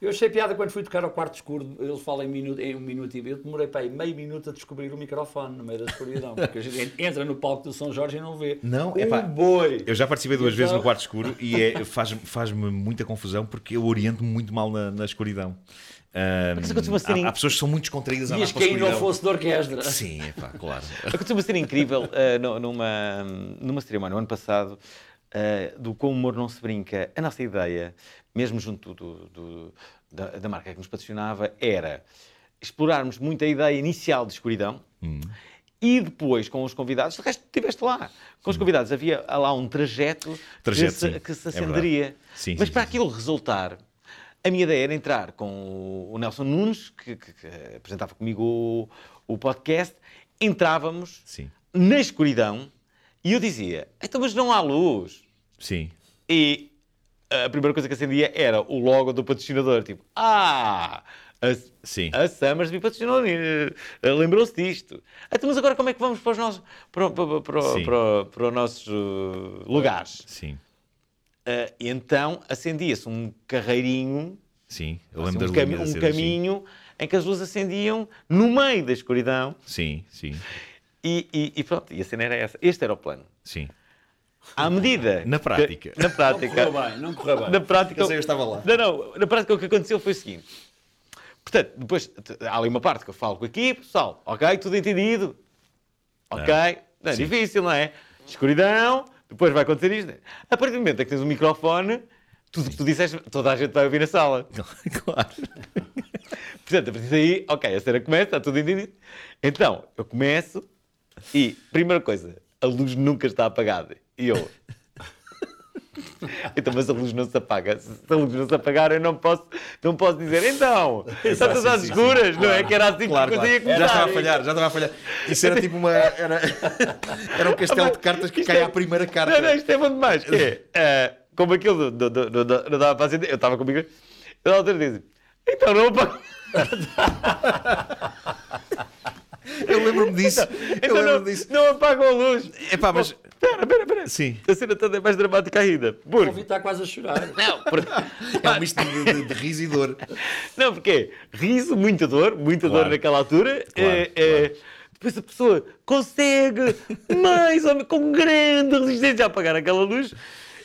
Eu achei piada quando fui tocar ao quarto escuro, eles falam em, minuto, em um minuto e meio. Eu demorei para aí meio minuto a descobrir o microfone no meio da escuridão. Porque a gente entra no palco do São Jorge e não vê. Não, um epá, boi. Eu já participei duas Então- vezes no quarto escuro e é, faz- faz-me muita confusão porque eu oriento-me muito mal na, na escuridão. Costuma ser há, há pessoas que são muito descontraídas a andar Dias que aí não fosse de orquestra. Sim, é pá, claro. Costuma ser incrível eh, nu- numa, numa cerimónia, no ano passado, eh, do Com o Humor Não Se Brinca. A nossa ideia mesmo junto do- do- da, da marca que nos patrocinava, era explorarmos muito a ideia inicial de escuridão e depois com os convidados, de resto estiveste lá, com os convidados havia lá um trajeto, Trajeto, que, se, que se É verdade. acenderia. Sim, Mas sim, para sim, aquilo resultar, a minha ideia era entrar com o- Nelson Nunes, que, que- que apresentava comigo o, o podcast, entrávamos Sim. na escuridão e eu dizia, então mas não há luz. Sim. E a primeira coisa que acendia era o logo do patrocinador, tipo, ah, a, Sim. a Summersby patrocinou, eh, lembrou-se disto. Então, mas agora como é que vamos para os nossos, para, para, para, para, para os nossos eh, lugares? Sim. E então acendia-se um carreirinho, Sim. Eu assim, lembro das um, cami- linhas um caminho em que as luzes acendiam no meio da escuridão. Sim, sim, E, e, e pronto, e a cena era essa. Este era o plano. sim. À medida. Na que- prática. na Não prática. correu bem, não correu bem. Na prática. Eu sei, eu estava lá. Não, não. Na prática, o que aconteceu foi o seguinte. Portanto, depois há ali uma parte que eu falo com a equipe, pessoal, ok, tudo entendido. Ok? Não é difícil, não é? Escuridão, depois vai acontecer isto. A partir do momento em que tens um microfone, tudo o que tu disseste, toda a gente vai ouvir na sala. claro. Portanto, a partir daí, ok, a cena começa, está tudo entendido. Então, eu começo e, primeira coisa, a luz nunca está apagada. E eu. Então, mas a luz não se apaga. Se a luz não se apagar, eu não posso, não posso dizer, então, está tudo às escuras, não é? claro. Que era assim Claro, que claro. ia Já estava a começar. falhar, já estava a falhar. Isso era tipo uma. Era, era um castelo de cartas que cai é- à primeira carta. Não, não, isto é bom demais. Que é, eh, como aquilo do, do, do, do- não dava para acender, eu estava comigo, eu altura disse, então não apago. Eu lembro-me disso. Eu Então não, lembro-me disso. não apagam a luz. Epá, mas. Espera, espera, espera. Sim. A cena toda é mais dramática ainda. O Porque, Vitor está quase a chorar. não, porque, É um misto de, de, de riso e dor. não, porque é riso, muita dor, muita Claro. dor naquela altura. Claro, é, é, depois a pessoa consegue, mais ou menos, com grande resistência, a apagar aquela luz.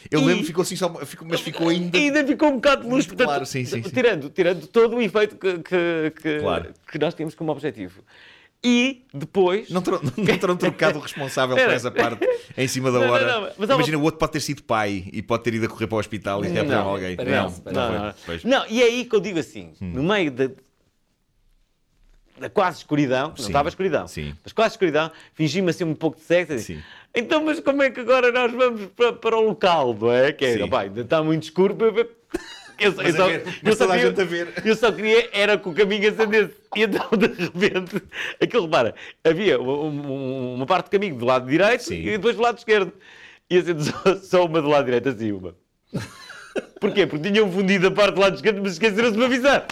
Eu E- lembro, ficou assim só. Ficou, mas ficou ainda. E ainda ficou um bocado de luz, portanto, claro, sim, sim, sim. Tirando, tirando todo o efeito que, que, que, Claro. que nós tínhamos como objetivo. E depois. Não terão, não terão trocado o responsável por essa parte em cima da Não, não, hora. não, há uma- Imagina, o outro pode ter sido pai e pode ter ido a correr para o hospital e Não, alguém. parece, não, não, Não, não. Não, e é aí que eu digo assim, no meio da, da quase escuridão, não Sim, estava escuridão, sim. mas quase escuridão, fingi-me assim um pouco de sexo. assim, Sim. Então, mas como é que agora nós vamos para, para o local, não é? Que Sim. é, pá, ainda está muito escuro. para Eu, só- eu só, ver, eu só queria, gente a ver. eu só queria era que o caminho acendesse. E então, de repente, aquilo, repara, havia um- um- uma parte do caminho do lado direito Sim. e depois do lado esquerdo. E acende só, só uma do lado direito, assim uma. Porquê? Porque tinham fundido a parte do lado esquerdo, mas esqueceram-se de me avisar.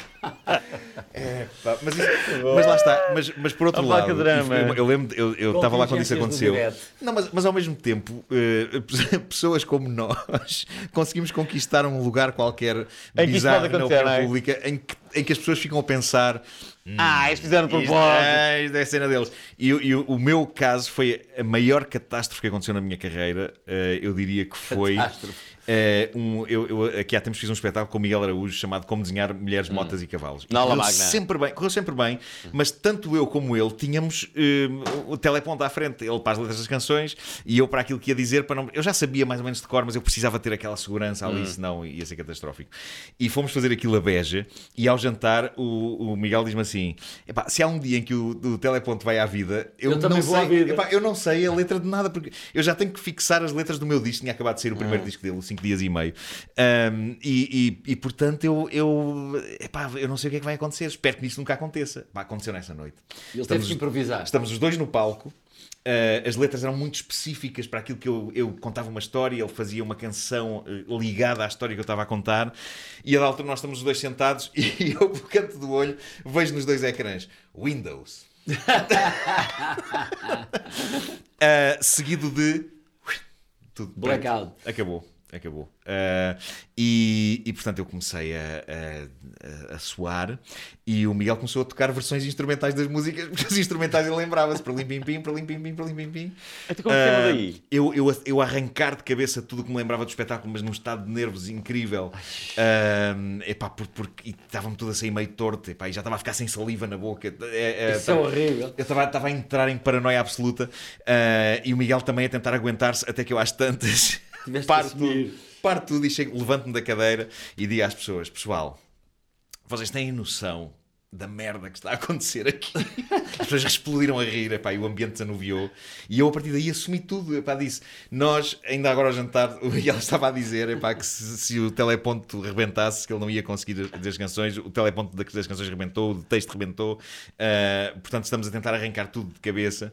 Pá, Mas, isso- mas lá está, mas, mas por outro lado, eu, eu lembro, eu eu estava lá quando isso aconteceu. Não, mas, mas ao mesmo tempo, eh, pessoas como nós conseguimos conquistar um lugar qualquer Em bizarro na opinião é? pública em que, em que as pessoas ficam a pensar Ah, eles fizeram de Isto, propósito. é, isto é a cena deles. E, o- e o, o meu caso foi a maior catástrofe que aconteceu na minha carreira. Eh, eu diria que foi. Catástrofe. Eh, um, eu, eu- aqui há tempos fiz um espetáculo com o Miguel Araújo chamado Como Desenhar Mulheres, Motas e Cavalos. E correu sempre bem, correu sempre bem, mas tanto eu como ele tínhamos eh, o teleponto à frente. Ele para as letras das canções e eu para aquilo que ia dizer. Para não, eu já sabia mais ou menos de cor, mas eu precisava ter aquela segurança ali, senão ia ser catastrófico. E fomos fazer aquilo a Beja e ao jantar o, o Miguel diz-me assim: "Epá, se há um dia em que o, o teleponto vai à vida, eu, Eu não sei, à vida." epá, eu não sei a letra de nada, porque eu já tenho que fixar as letras do meu disco. Tinha acabado de sair o primeiro disco dele, 5 dias e meio. Um, e, e- e, portanto eu, eu, epá, eu não sei o que é que vai acontecer. Espero que isso nunca aconteça. Pá, aconteceu nessa noite. Ele Estamos- teve que improvisar. Estamos os dois no palco. Uh, as letras eram muito específicas para aquilo que eu, eu contava uma história, ele fazia uma canção uh, ligada à história que eu estava a contar, e a da altura nós estamos os dois sentados e eu, pelo canto do olho, vejo nos dois ecrãs Windows. Uh, seguido de. Tudo. Blackout. Acabou, acabou. Uh, e, e, portanto eu comecei a, a, a, suar e o Miguel começou a tocar versões instrumentais das músicas, porque as instrumentais ele lembrava-se para limpim pim, para limpim pim, para limpim pim. Então como Ah, daí? eu, eu, eu arrancar de cabeça tudo o que me lembrava do espetáculo, mas num estado de nervos incrível. Um, epá, por, porque e estava-me tudo a sair meio torto, epá, e já estava a ficar sem saliva na boca. É, é, Isso é horrível. eu estava estava a entrar em paranoia absoluta ah, e o Miguel também a tentar aguentar-se até que eu às tantas Tiveste paro tudo. paro tudo e chego, levanto-me da cadeira e digo às pessoas: Pessoal, vocês têm noção da merda que está a acontecer aqui. As pessoas explodiram a rir, epá, e o ambiente desanuviou. E eu, a partir daí, assumi tudo. Epá, disse: Nós, ainda agora ao jantar, e ela estava a dizer epá, que se, se o teleponto rebentasse, que ele não ia conseguir dizer as canções. O teleponto das canções rebentou, o texto rebentou. Ah, portanto, estamos a tentar arrancar tudo de cabeça.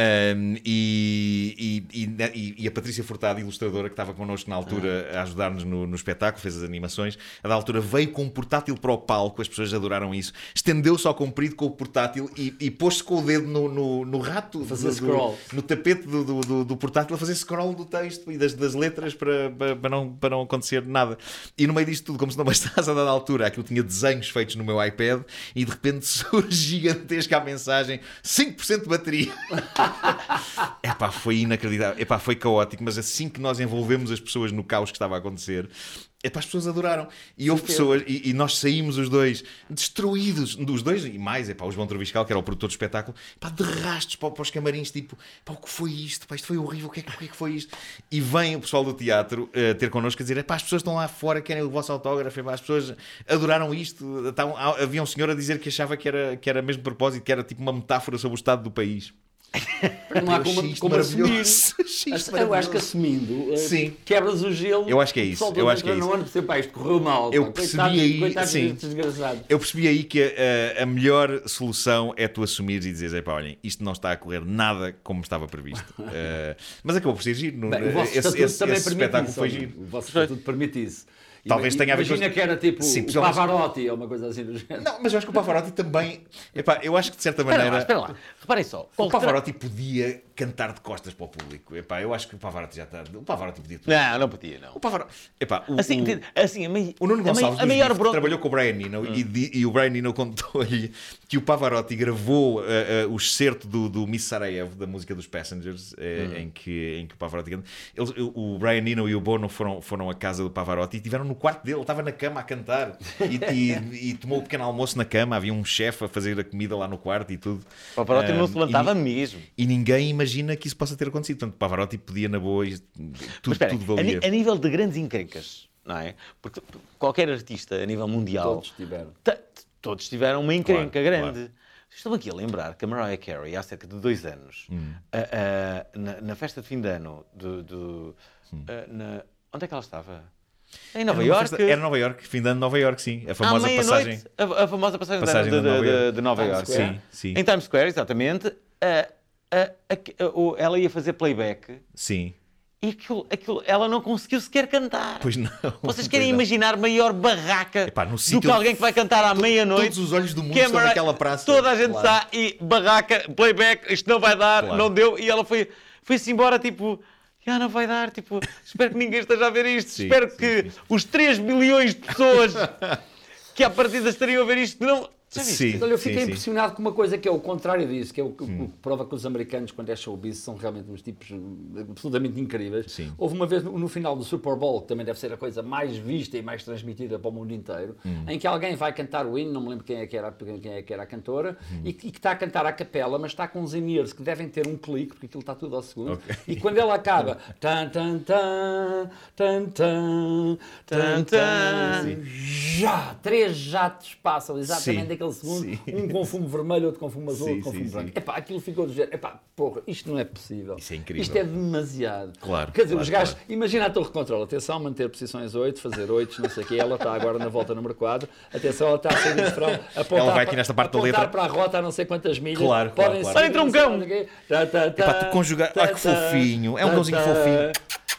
Ahm, e, e, e- e- a Patrícia Furtado, ilustradora, que estava connosco na altura a ajudar-nos no, no espetáculo, fez as animações, a da altura veio com um portátil para o palco, as pessoas adoraram isso, estendeu-se ao comprido com o portátil e, e pôs-se com o dedo no, no, no rato, Fazer do- do- scroll. no tapete do, do, do- do portátil, a fazer scroll do texto e das, das letras para, para, para não, para não acontecer nada. E no meio disto tudo, como se não bastasse a dada altura, aquilo tinha desenhos feitos no meu iPad e de repente surge gigantesca a mensagem: 5% de bateria. Epá, foi inacreditável. Epá, foi caótico, mas assim que nós envolvemos as pessoas no caos que estava a acontecer, epá, as pessoas adoraram. E houve pessoas, e, e nós saímos os dois destruídos, dos dois e mais, epá, o João Troviscal, que era o produtor do espetáculo, epá, de rastos para, para os camarins, tipo, epá, o que foi isto? Epá, isto foi horrível, o que é que, o que é que foi isto? E vem o pessoal do teatro eh, ter connosco a dizer, epá, as pessoas estão lá fora, querem o vosso autógrafo, epá, as pessoas adoraram isto. Estavam- havia um senhor a dizer que achava que era, que era mesmo propósito, que era tipo uma metáfora sobre o estado do país. Não há como, como assumir. Eu acho que assumindo, eh, Sim. quebras o gelo. Eu acho que é o isso, eu acho que é isso. no ano percebe, pá, isto correu mal. Eu pá, percebi coitados- aí, coitados sim. Eu percebi aí que a, a melhor solução é tu assumires e dizeres: "Epá, olhem, isto não está a correr nada como estava previsto. Eh, mas acabou por ser giro. no- Bem, o vosso esse estatuto esse- também esse permite espetáculo isso. foi giro. O vosso estatuto permite isso. Talvez tenha a ver com Imagina as- que era tipo Sim, Pavarotti ou uma coisa assim do género. Não, mas eu acho que o Pavarotti também. Epá, eu acho que de certa Espera maneira. lá, espera lá. Reparem só. O Pavarotti podia cantar de costas para o público. Epá, eu acho que o Pavarotti já está. O Pavarotti podia tudo. Não, não podia, não. O Pavarotti. Epá, o, Assim, o- assim a, mei- O Nuno a mei- Gonçalves a bronca. trabalhou com o Brian Eno e, di- e o Brian Eno contou-lhe que o Pavarotti gravou uh, uh, o excerto do, do Miss Sarajevo, da música dos Passengers, uh, em, que, em que o Pavarotti canta. Eles, o Brian Eno e o Bono foram, foram à casa do Pavarotti e estiveram no quarto dele, ele estava na cama a cantar e, e- e tomou um pequeno almoço na cama. Havia um chefe a fazer a comida lá no quarto e tudo. O Pavarotti não se levantava e, mesmo. e ninguém imagina que isso possa ter acontecido. Portanto, o Pavarotti podia na boa, e tudo, espera, tudo a, valia. a nível de grandes encrencas, não é? Porque qualquer artista a nível mundial. Todos tiveram. todos tiveram uma encrenca Claro, grande. Estou aqui a lembrar que a Mariah Carey, há cerca de dois anos, Hum. a- a- na, na festa de fim de ano, do, do- Hum. a- na- onde é que ela estava? Em Era Nova numa Iorque. festa- Era Nova York, fim de ano de Nova York, sim. A À famosa meia-noite, passagem. A, a famosa passagem, Passagem de, de Nova de- Iorque. de Nova. Square. Sim, sim. Em Times Square, exatamente. a- a- ela ia fazer playback Sim. e aquilo, aquilo- ela não conseguiu sequer cantar. Pois não. Vocês querem não. imaginar maior barraca Epá, no do sítio- que alguém que vai cantar à meia-noite? Todos os olhos do mundo estão naquela praça. Toda a gente Claro. está e barraca, playback, isto não vai dar, Claro. não deu. E ela foi- foi-se embora, tipo, ah, não vai dar, tipo, espero que ninguém esteja a ver isto. Sim, espero sim, que os 3 milhões de pessoas que à partida estariam a ver isto não. Já viste? Sim, olha, eu fiquei sim, sim. impressionado com uma coisa que é o contrário disso, que é o que, o que prova que os americanos, quando é showbiz, são realmente uns tipos absolutamente incríveis. Sim. Houve uma vez no, final do Super Bowl, que também deve ser a coisa mais vista e mais transmitida para o mundo inteiro, Hum. em que alguém vai cantar o hino, não me lembro quem é que era, quem é que era a cantora, Hum. e, que- e que está a cantar a capela, mas está com uns in-ears que devem ter um clique, porque aquilo está tudo ao segundo. Ok. E quando ela acaba, tan tan tan, tan tan, tan tan, já, três jatos passam exatamente Sim, naquele segundo, sim. um com fumo vermelho, outro com fumo azul, Sim, outro com fumo branco. Epá, aquilo ficou do género, epá, porra, isto não é possível. Isso é incrível. Isto é demasiado. Claro, Quer dizer, claro, os gajos, claro. imagina a torre de controle, atenção, manter posições 8, fazer 8, não sei o quê, ela está agora na volta número 4, atenção, ela está a sair do frão, apontar, Ela vai aqui para- nesta parte da letra. para a rota a não sei quantas milhas, Claro, claro, podem claro. Olha, entra um cão. Epá, tu conjugar- ah, que fofinho. É um cãozinho fofinho.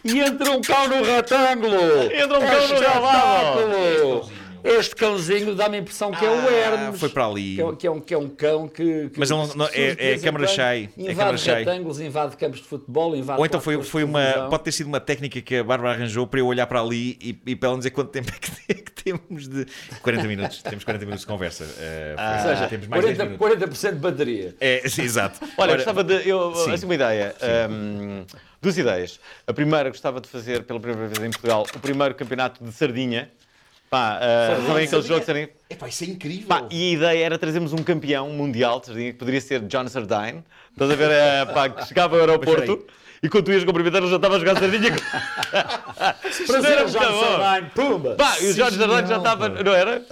E entra um cão no retângulo. Entra um cão no Espetáculo. Este cãozinho dá-me a impressão que é o Ah, Hermes. foi para ali. Que é, que é um, que é um cão que. que Mas não- não- é- é câmara chai, é Invade chai. retângulos, invade campos de futebol, invade. Ou então foi, foi uma. Pode ter sido uma técnica que a Bárbara arranjou para eu olhar para ali e, e para ela dizer quanto tempo é que, é que temos de. 40 minutos. Temos 40 minutos de conversa. Eh, Ou foi- seja, temos mais 10 40%, minutos. 40 de bateria. É, sim, exato. Olha, Ora, gostava de. Eu, Sim. assim, uma ideia. hum, duas ideias. A primeira, gostava de fazer pela primeira vez em Portugal o primeiro campeonato de sardinha. Pá, uh, sabem aquele jogo de sardinha? Epá, isso é incrível. Pá, e a ideia era trazermos um campeão mundial de sardinha, que poderia ser John Sardine. Estás a ver? eh, pá, que chegava ao aeroporto e quando tu ias cumprimentar, ele já estava a jogar sardinha. Era muito bom. Pumba! Pá, e o Jorge Sardine já estava, pá. não era?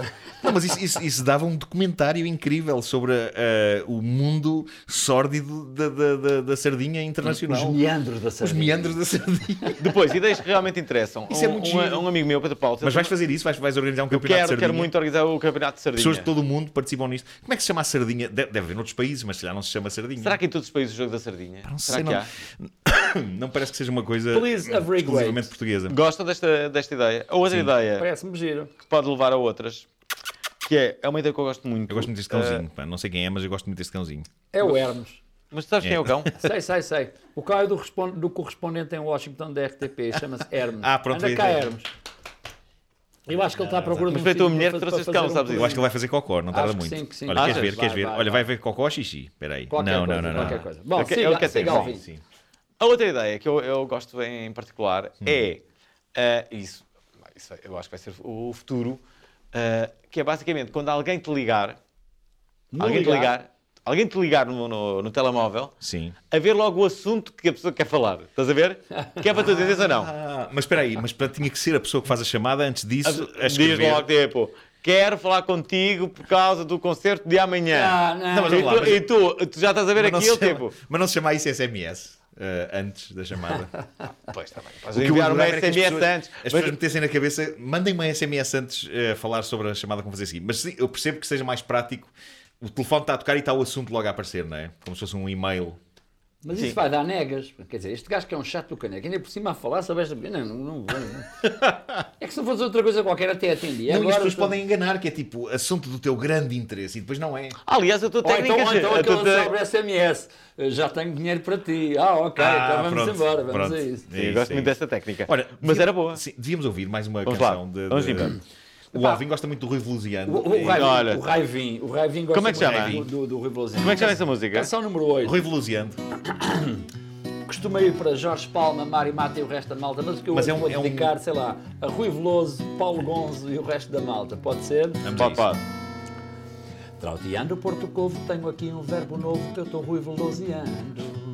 Não, mas isso, isso- isso dava um documentário incrível sobre eh, o mundo sórdido da, da, da- da sardinha internacional. Os meandros da Os sardinha. meandros da sardinha. Depois, ideias que realmente interessam. Isso é Um- muito um, um amigo meu, Pedro Paulo, Mas vais fazer isso? Vais, vais organizar um campeonato de quero, sardinha? quero muito organizar o campeonato de sardinha. Pessoas de todo o mundo participam nisto. Como é que se chama a sardinha? Deve, deve haver noutros países, mas se calhar não se chama sardinha. Será que em todos os países o jogo da sardinha? Não Será sei, que não, há? não parece que seja uma coisa exclusivamente portuguesa. Gostam desta, desta ideia? A outra Sim. ideia Parece-me giro. que pode levar a outras, que é, é uma ideia que eu gosto muito. Eu gosto muito deste Eh, cãozinho. pá. Não sei quem é, mas eu gosto muito deste cãozinho. É o Hermes. mas tu sabes quem é o cão? Sei, sei, sei. O carro é do, do correspondente em Washington da RTP, chama-se Hermes. Ah, pronto, Anda cá. Hermes. Eu acho que ele está à procura de Mas um foi a tua mulher para que trouxe este para cão, fazer sabes um isso? Eu acho que ele vai fazer cocó, não tarda Acho que muito. sim, que sim. Olha, queres ver? Vai, Queres ver? vai, Olha, vai. ver cocó ou xixi? Espera aí. Não, não, não, não. qualquer coisa. Bom, siga, siga. Sim. A outra ideia que eu, eu gosto em particular Hum. é eh, isso, isso eu acho que vai ser o futuro, eh, que é basicamente quando alguém te ligar, No alguém te ligar. ligar, alguém te ligar no, no, no telemóvel, Sim. a ver logo o assunto que a pessoa quer falar. Estás a ver? Que é para tu dizeres ou não. Ah, mas espera aí, mas para, tinha que ser a pessoa que faz a chamada antes disso a Diz escrever. logo tipo, quero falar contigo por causa do concerto de amanhã. Ah, não. Não, mas e, lá, tu, mas- e tu, tu já estás a ver Mas não, aquilo, chama, tipo. mas não se chama isso SMS antes da chamada. Pois está bem. O que enviar uma SMS pessoas- antes. As mas- pessoas metessem na cabeça, mandem uma SMS antes eh, a falar sobre a chamada que vão fazer a seguir. Mas sim, eu percebo que seja mais prático. O telefone está a tocar e está o assunto logo a aparecer, não é? Como se fosse um e-mail. Mas Sim. isso vai dar negas. Quer dizer, este gajo que é um chato do caneco, ainda por cima a falar sobre esta. Não, não, não, vou, não. É que se não fosse outra coisa qualquer, até atendia. não, e as Agora, pessoas podem enganar, que é tipo assunto do teu grande interesse e depois não é. Aliás, a tua Ou então, técnica... ou então a tua aquele te- sobre SMS. Eu Já tenho dinheiro para ti. Ah, ok, Ah, então vamos pronto, embora, vamos pronto. a isso. Sim, eu gosto muito isso. dessa técnica. Olha, mas devia- era boa. Sim, devíamos ouvir mais uma Vamos lá, canção de. vamos de- O Alvin gosta muito do Rui Veloziano. O, o, E- Raivin, Olha. o Raivin, o Raivin gosta Como é que muito chama? Do, do, do Rui Veloziano. Como é que chama essa música? Canção número 8. Rui Veloziano. Costuma ir para Jorge Palma, Mário Mata e o resto da malta, mas o que eu Mas é um- vou é um- dedicar, sei lá, a Rui Veloso, Paulo Gonzo e o resto da malta. Pode ser? Vamos a Pode, isso. pode. Trauteando Porto Covo, tenho aqui um verbo novo que eu estou Rui Veloziando.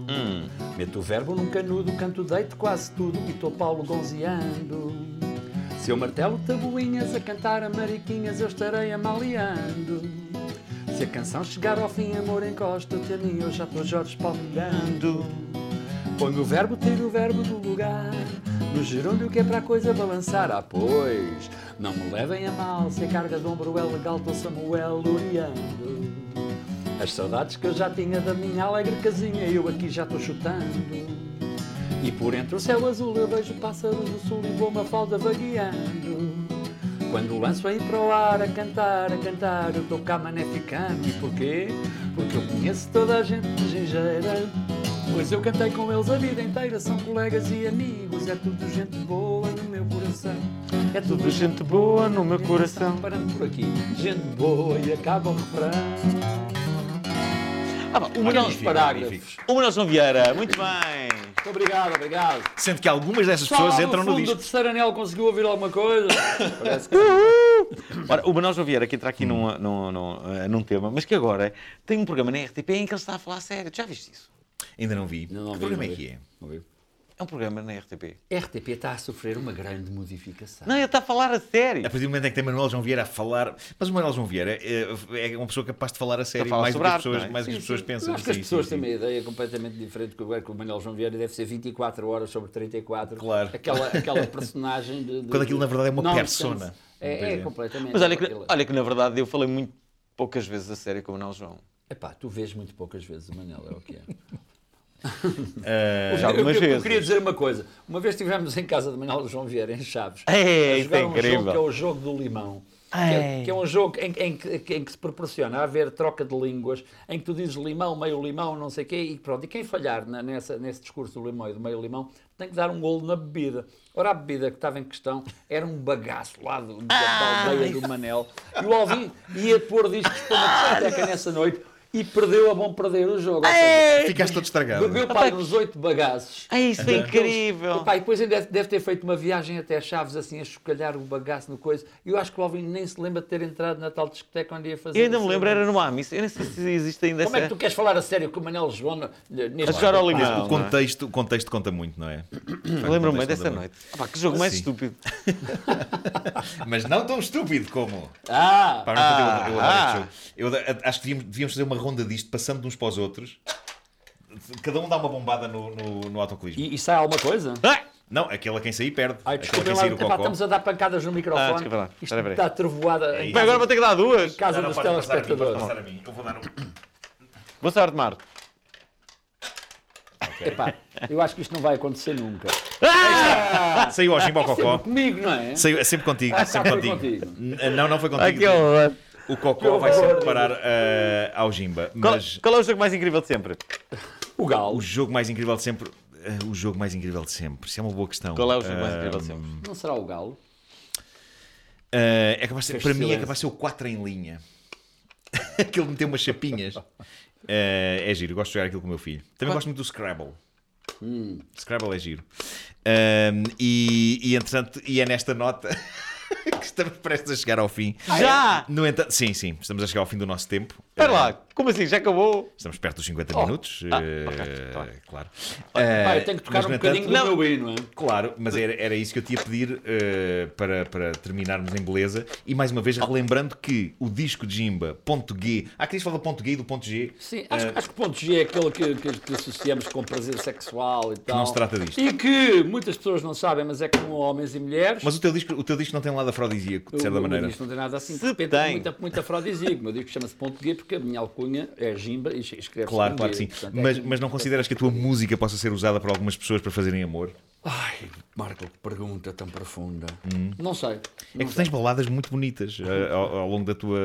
Hum. Meto o verbo num canudo, canto deito quase tudo e estou Paulo Gonzeando. Se eu martelo tabuinhas a cantar a mariquinhas, eu estarei amaliando. Se a canção chegar ao fim, amor, encosta-te a mim, eu já estou Jorge Palmilhando. Põe o verbo, tiro o verbo do lugar, no gerúndio que é para a coisa balançar. Ah, pois, não me levem a mal, se a carga de ombro é legal, estou Samuel Luriando. As saudades que eu já tinha da minha alegre casinha, eu aqui já estou chutando. E por entre o céu azul eu vejo pássaros do sul e vou uma falda vagueando. Quando lanço aí para o ar a cantar, a cantar, eu estou cá mané ficando. E porquê? Porque eu conheço toda a gente de gingeira. Pois eu cantei com eles a vida inteira, são colegas e amigos, é tudo gente boa no meu coração. É Tudo gente boa no meu coração. Parando por aqui, gente boa e acaba o refrão. Ah, pá, o Manuel, os parágrafos. o Manuel João Vieira, muito bem. Muito obrigado, obrigado. Sendo que algumas dessas Só pessoas entram no fundo disco. do terceiro anel conseguiu ouvir alguma coisa? Parece que... Ora, o Manuel João Vieira que entra aqui num, num, num, eh, num tema, mas que agora tem um programa na RTP em que ele está a falar sério. Tu já viste isso? Ainda não vi. Não, não que vi, programa não é vi. que é? Não viu? É um programa na RTP. RTP está a sofrer uma grande modificação. Não, ele está a falar a sério. A partir do momento em que tem Manuel João Vieira a falar. Mas o Manuel João Vieira é, é uma pessoa capaz de falar a sério mais do que as pessoas, é? mais do que as pessoas pensam. Acho que as Sim, pessoas sim, têm sim. uma ideia completamente diferente que o que o Manuel João Vieira deve ser 24 horas sobre 34. Claro. Aquela, aquela personagem de, de- Quando aquilo, na verdade, é uma nonsense. persona. É, é completamente. Mas olha que, olha que na verdade eu falei muito poucas vezes a sério com o Manuel João. Epá, tu vês muito poucas vezes o Manel, é o que é. Ah, Já eu, algumas eu- eu queria dizer uma coisa. Uma vez estivemos em casa de Manuel João Vieira, em Chaves, É, a jogar é um incrível. jogo que é o jogo do limão. Que é, Ei. que é um jogo em, em que- em que se proporciona a haver troca de línguas, em que tu dizes limão, meio limão, não sei o quê, e pronto. E quem falhar na- nessa, nesse discurso do limão e do meio limão tem que dar um golo na bebida. Ora, a bebida que estava em questão era um bagaço lá do, da, da aldeia do Manel. E o Alvin ia pôr discos para uma discoteca nessa noite. E perdeu a bom perder o jogo. É. Ficaste todo estragado. bebeu pai uns oito bagaços. É isso, é incrível. E depois ainda deve, deve ter feito uma viagem até Chaves, assim, a chocalhar o bagaço no coisa. E eu acho que o Alvin nem se lembra de ter entrado na tal discoteca onde ia fazer. Eu ainda me lembro, era no Amis. Eu nem sei se existe ainda Como é que essa. tu queres falar a sério com o Manel João neste A jogar ao limão. O contexto, o contexto conta muito, não é? Lembro-me dessa noite. Ah, pá, que jogo mais Sim. estúpido. Mas não tão estúpido como. Ah! Pá, mas eu, eu, Ah. este jogo. Eu acho que devíamos, devíamos fazer uma ronda disto, passando de uns para os outros. Cada um dá uma bombada no, no, no autocolismo. E, e sai alguma coisa? Ah! Não, aquela quem sair perde. Ai, quem lá, sair epá, estamos a dar pancadas no microfone. Ah, desculpa lá. Isto Espera, espera. está trevoada É em agora vou ter que dar duas. casa Não, não, dos passar a mim, telespectadores. passar a mim. Eu vou dar um. Boa sorte, Marco. Epá, eu acho que isto não vai acontecer nunca. Saiu ao Jimbo ao Sempre cocó. comigo, não é? Saiu, é sempre contigo, Ah, sempre contigo. contigo. Não, não foi contigo. O cocó vai sempre parar eh, ao Jimba. Qual, Mas qual é o jogo mais incrível de sempre? O Galo. o jogo mais incrível de sempre. eh, O jogo mais incrível de sempre. Isso é uma boa questão. Qual é o jogo mais Eh, incrível de sempre? Não será o Galo? é capaz de ser, para mim é capaz de ser o 4 em linha. Aquele meteu umas chapinhas. É giro, gosto de jogar aquilo com o meu filho. Também gosto muito do Scrabble. Scrabble é giro. Ahm, e, e entretanto, e é nesta nota que estamos prestes a chegar ao fim. Já! No entanto, sim, sim, estamos a chegar ao fim do nosso tempo. Espera lá, como assim? Já acabou? Estamos perto dos 50 Oh. minutos, Ah, eh, ok, tá bem. claro. Pá, Eh, eu tenho que tocar mas, um bocadinho entanto, do meu hino, não é? Claro, mas era, era isso que eu te ia pedir eh, para, para terminarmos em beleza. E mais uma vez, relembrando que o disco de Jimba, ponto G. Há quem diz fala ponto G e do ponto G. Sim, acho, acho que o ponto G é aquele que, que, que associamos com prazer sexual e tal. não se trata disto. E que muitas pessoas não sabem, mas é como homens e mulheres. Mas o teu disco, o teu disco não tem lado afrodisíaco, de O certa meu maneira. disco não tem nada assim. De repente tem. é muito, muito afrodisíaco. O meu disco chama-se Ponto G porque a minha alcunha é Gimba e escreve Claro, claro que sim. Portanto, é Mas, que- mas não consideras que a tua música possa ser usada por algumas pessoas para fazerem amor? Ai, Marco, que pergunta tão profunda. Hum. Não sei. É Não que tu tens baladas muito bonitas eh, ao, ao longo da tua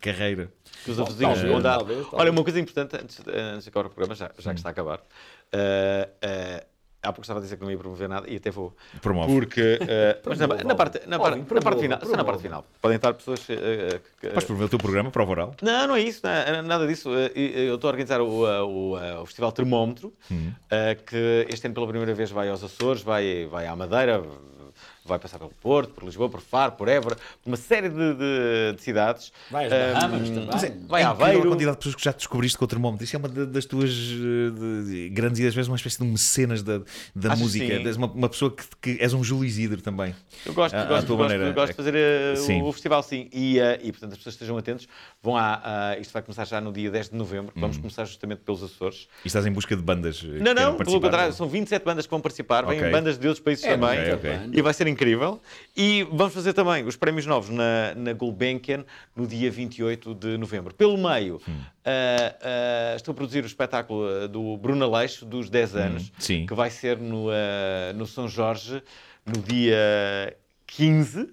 carreira. Que os outros Talvez, vizinhos vão dar. talvez, talvez. Olha, uma coisa importante antes, antes de acabar o programa, já, já que está a acabar. Uh, uh, há pouco estava a dizer que não ia promover nada e até vou. Promove. Porque. uh, mas na, na parte, na, na final. Só na parte final. Podem estar pessoas. uh, uh, promover o teu programa, prova oral? Não, não é isso, não é nada disso. Eu estou a organizar o, o, o Festival Termómetro, Hum. uh, que este ano pela primeira vez vai aos Açores, vai, vai à Madeira, vai passar pelo Porto, por Lisboa, por Faro, por Évora, por uma série de, de- de cidades. Vai às Um, Bahamas também. Vai é a incrível a Aveiro. quantidade de pessoas que já descobriste com o termómetro. Isso é uma da- das tuas eh, de- de- grandes e às vezes uma espécie de mecenas da, da Acho música. És uma, uma pessoa que, que és um Júlio Isidro também. Eu gosto, À- à gosto, tua gosto, maneira. gosto de fazer uh, Sim. o, o festival, sim. E, uh, e, portanto, as pessoas estejam atentos. Vão a, isto vai começar já no dia 10 de novembro. Vamos começar justamente pelos Açores. E estás em busca de bandas. eh, que Não, não, pelo contrário, são 27 bandas que vão participar. Vêm Ok. bandas de outros países É, também. ok, ok. E vai ser incrível. E vamos fazer também os prémios novos na, na Gulbenkian no dia 28 de novembro. Pelo meio, Hum. ah, ah, estou a produzir o espetáculo ah, do Bruno Aleixo, dos 10 anos, Hum, que vai ser no, ah, no São Jorge no dia 15.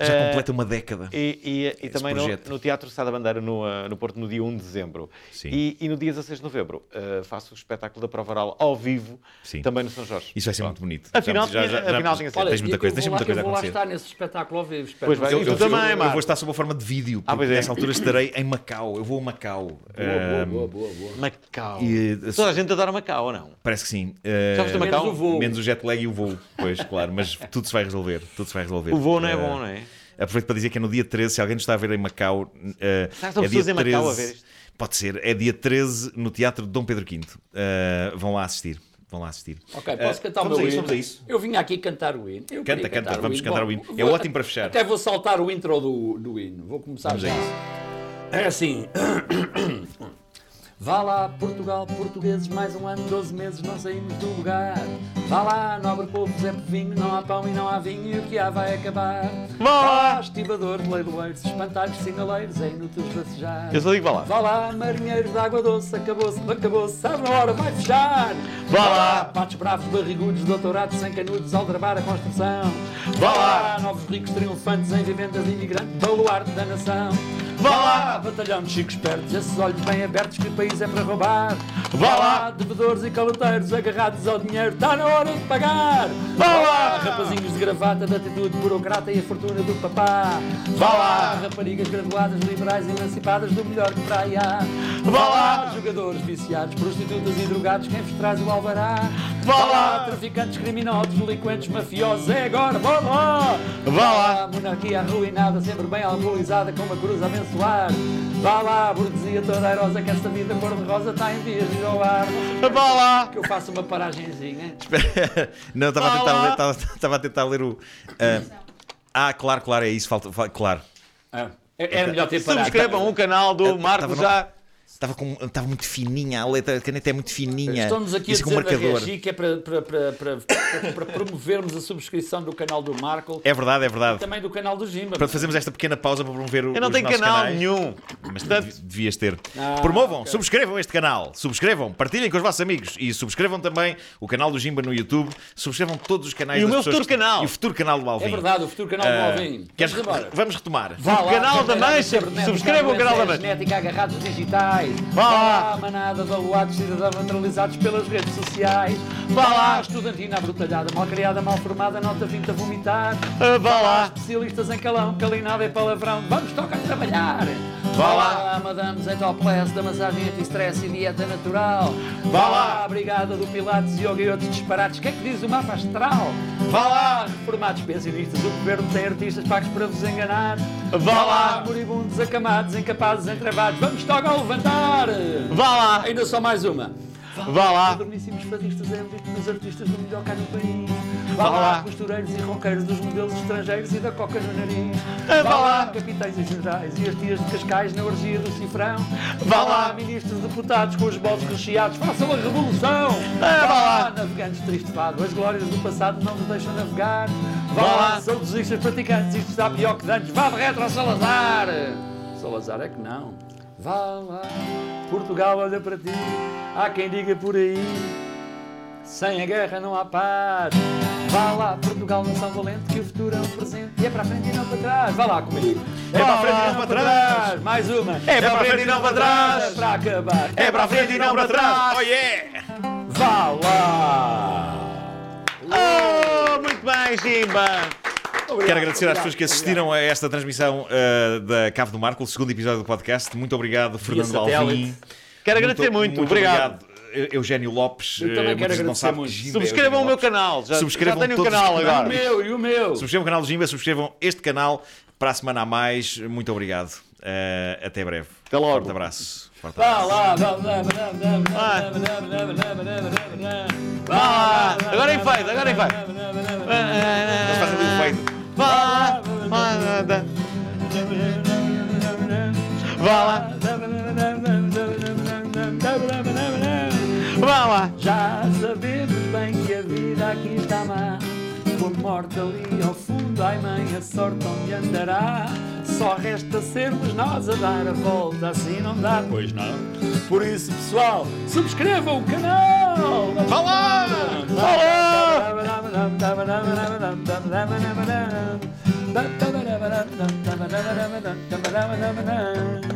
Já Ah, completa uma década. e, e- e também no, no Teatro Sá da Bandeira, no, ah, no Porto, no dia 1 de dezembro. Sim. E, e no dia 16 de novembro ah, faço o espetáculo da prova oral ao vivo, Sim. também no São Jorge. Isso vai ser muito bonito. Afinal, Já- já- tinha- já- afinal tinha sido. Tens muita eu coisa, vou tens lá- muita coisa a Eu vou lá acontecer. estar nesse espetáculo ao vivo. espero Pois que vai, e tu Eu, também, eu- eu vou estar sob a forma de vídeo, porque Ah, pois é. nessa altura estarei em Macau. Eu vou a Macau. Boa, Ah, boa, boa, boa, boa. Macau. E, eh, Toda a gente adora Macau, ou não? Parece que sim. Ah, Já foste a Menos Macau? o voo. Menos o jet lag e o voo, pois, claro, mas tudo se vai resolver. Tudo se vai resolver. O voo não é Ah, bom, não é? Aproveito para dizer que é no dia 13, se alguém nos está a ver em Macau, eh, Será que estão é dia pessoas em 13, Macau a ver isto? Pode ser, é dia 13 no Teatro de Dom Pedro V. Eh, vão lá assistir. Vão lá assistir. Ok, Eh, posso cantar vamos o a meu isso, hino? vamos a isso. Eu vim aqui cantar o hino. Eu Canta, canta, cantar vamos o cantar Bom, o hino. É vou- ótimo para fechar. Até vou saltar o intro do, do hino. Vou começar Vamos a já. isso. É assim. Vá lá, Portugal, portugueses, mais um ano, 12 meses, não saímos do lugar. Vá lá, nobre povo, Zé Povinho, não há pão e não há vinho, e o que há vai acabar. Vá lá, estibadores, leiloeiros, espantalhos, sinaleiros, é inútil racejar. Eu só digo vá lá. Vá lá, marinheiros de água doce, acabou-se, acabou-se, sabe na hora, vai fechar. Vá lá. patos bravos, barrigudos, doutorados sem canudos, aldrabar a construção. Vá lá. novos ricos triunfantes em vivendas imigrantes, baluarte da nação. Vá lá. batalhão de chicos espertos, esses olhos bem abertos que o país é para roubar. Vá lá. devedores e caloteiros agarrados ao dinheiro, está na hora de pagar. Vá lá. rapazinhos de gravata, de atitude burocrata e a fortuna do papá. Vá lá. raparigas graduadas, liberais emancipadas do melhor que praia. Vá lá. jogadores viciados, prostitutas e drogados, quem vos traz o alvará. Vá lá. traficantes criminosos, delinquentes mafiosos, é agora, vá lá. Vá lá. monarquia arruinada, sempre bem alcoolizada, com uma cruz a Vá lá, burguesia toda airosa, que esta vida cor-de-rosa está em vias de ir ao ar. Vá lá. Que eu faço uma paragenzinha. Espera. Não, estava a tentar ler, estava, estava a tentar ler o. ah, ah, claro, claro, é isso. Falta, fa- claro. Ah, Era melhor ter parado. Subscrevam o canal do Marco Estava no- já. Estava, com, estava muito fininha, a letra, a caneta é muito fininha. Estamos aqui a Isso com dizer o da marcador. Regi que é para, para, para, para, para- para promovermos a subscrição do canal do Marco É verdade, é verdade. também do canal do Jimba. Portanto, fazemos esta pequena pausa para promover o Eu não tenho canal canais. nenhum. Mas Portanto- devi- devias ter. Ah, Promovam, ok. subscrevam este canal, subscrevam, partilhem com os vossos amigos e subscrevam também o canal do Jimba no YouTube, subscrevam todos os canais E o meu futuro que- canal. E o futuro canal do Alvin. É verdade, o futuro canal do Ah, Alvin. queres- Vamos embora. Vamos retomar. Vá lá, canal da Mancha, subscrevam o canal da Mancha. genética, agarrados digitais. Vá lá. manada de aluados cidadãos neutralizados pelas redes sociais. Vá lá. estudantina abrutalhada, mal criada, mal formada, nota 20 a vomitar. Ah, Vá lá. Especialistas em calão, calinada e palavrão. Vamos tocar trabalhar. Vá lá. madames em topless da massagem anti-stress e dieta natural. Vá lá. brigada do Pilates, yoga e outros disparates. O que é que diz o mapa astral? Vá lá. Reformados pensionistas, o governo tem artistas pagos para vos enganar. Vá lá. Moribundos, acamados, incapazes, entravados. Vamos tocar levantar. Vá lá. Ainda só mais uma. Vá lá. Moderníssimos fadistas êmbritos dos artistas do melhor cá no país. Vá Vá lá. lá, costureiros e roqueiros dos modelos estrangeiros e da coca no nariz. Ah, vá lá. capitães e generais e as tias de Cascais na orgia do cifrão. Vá lá. ministros, deputados com os bolsos recheados, façam a revolução. Ah, vá lá. navegantes triste fado, as glórias do passado não nos deixam navegar. Vá, Vá lá, lá. saudosistas praticantes, isto está pior que dantes. Vá de retro ao Salazar. Salazar é que não. Vá lá, Portugal olha para ti. Há quem diga por aí. Sem a guerra não há paz. Vá lá, Portugal, nação valente, que o futuro é um presente e é para a frente e não para trás. Vá lá comigo. É para a frente e não para trás. Mais uma. É para a frente e não para trás. É para acabar. É para a frente e não para trás. Oh yeah! Vá lá. Oh, muito bem, Jimba. Quero agradecer às pessoas que assistiram a esta transmissão uh, da Cave do Marco, o segundo episódio do podcast. Muito obrigado, Fernando. Alvim. Quero agradecer muito. Obrigado. Eu- Eugénio Lopes. Eu também uh, quero agradecer muito. é Subscrevam o meu Lopes. canal. Já, Subscrevam já tenho um todos canal E o agora. meu, e o meu. Subscrevam o canal do Jimba, subscrevam este canal. Para a semana a mais, muito obrigado. Uh, até breve. Até logo. Forte abraço. Forte Vá abraço. lá. Vá lá. Vá lá. Agora em feito, agora em feito. Eles fazem ali o feito. Vá lá. Vá lá. Vá lá. Já sabemos bem que a vida aqui está má. Com a morte ali ao fundo, ai mãe, a sorte onde andará. Só resta sermos nós a dar a volta, assim não dá, pois não. Por isso, pessoal, subscrevam o canal! Vá lá! Sim, Estamos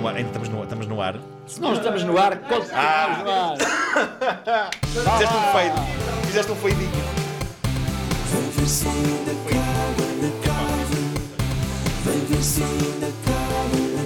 no ar, ainda estamos no, estamos no ar. Se não estamos no ar, continuamos no ar. Fizeste um feito. Fizeste um feidinho. Vem ver se ainda cabe na cave. Vem ver se ainda cabe na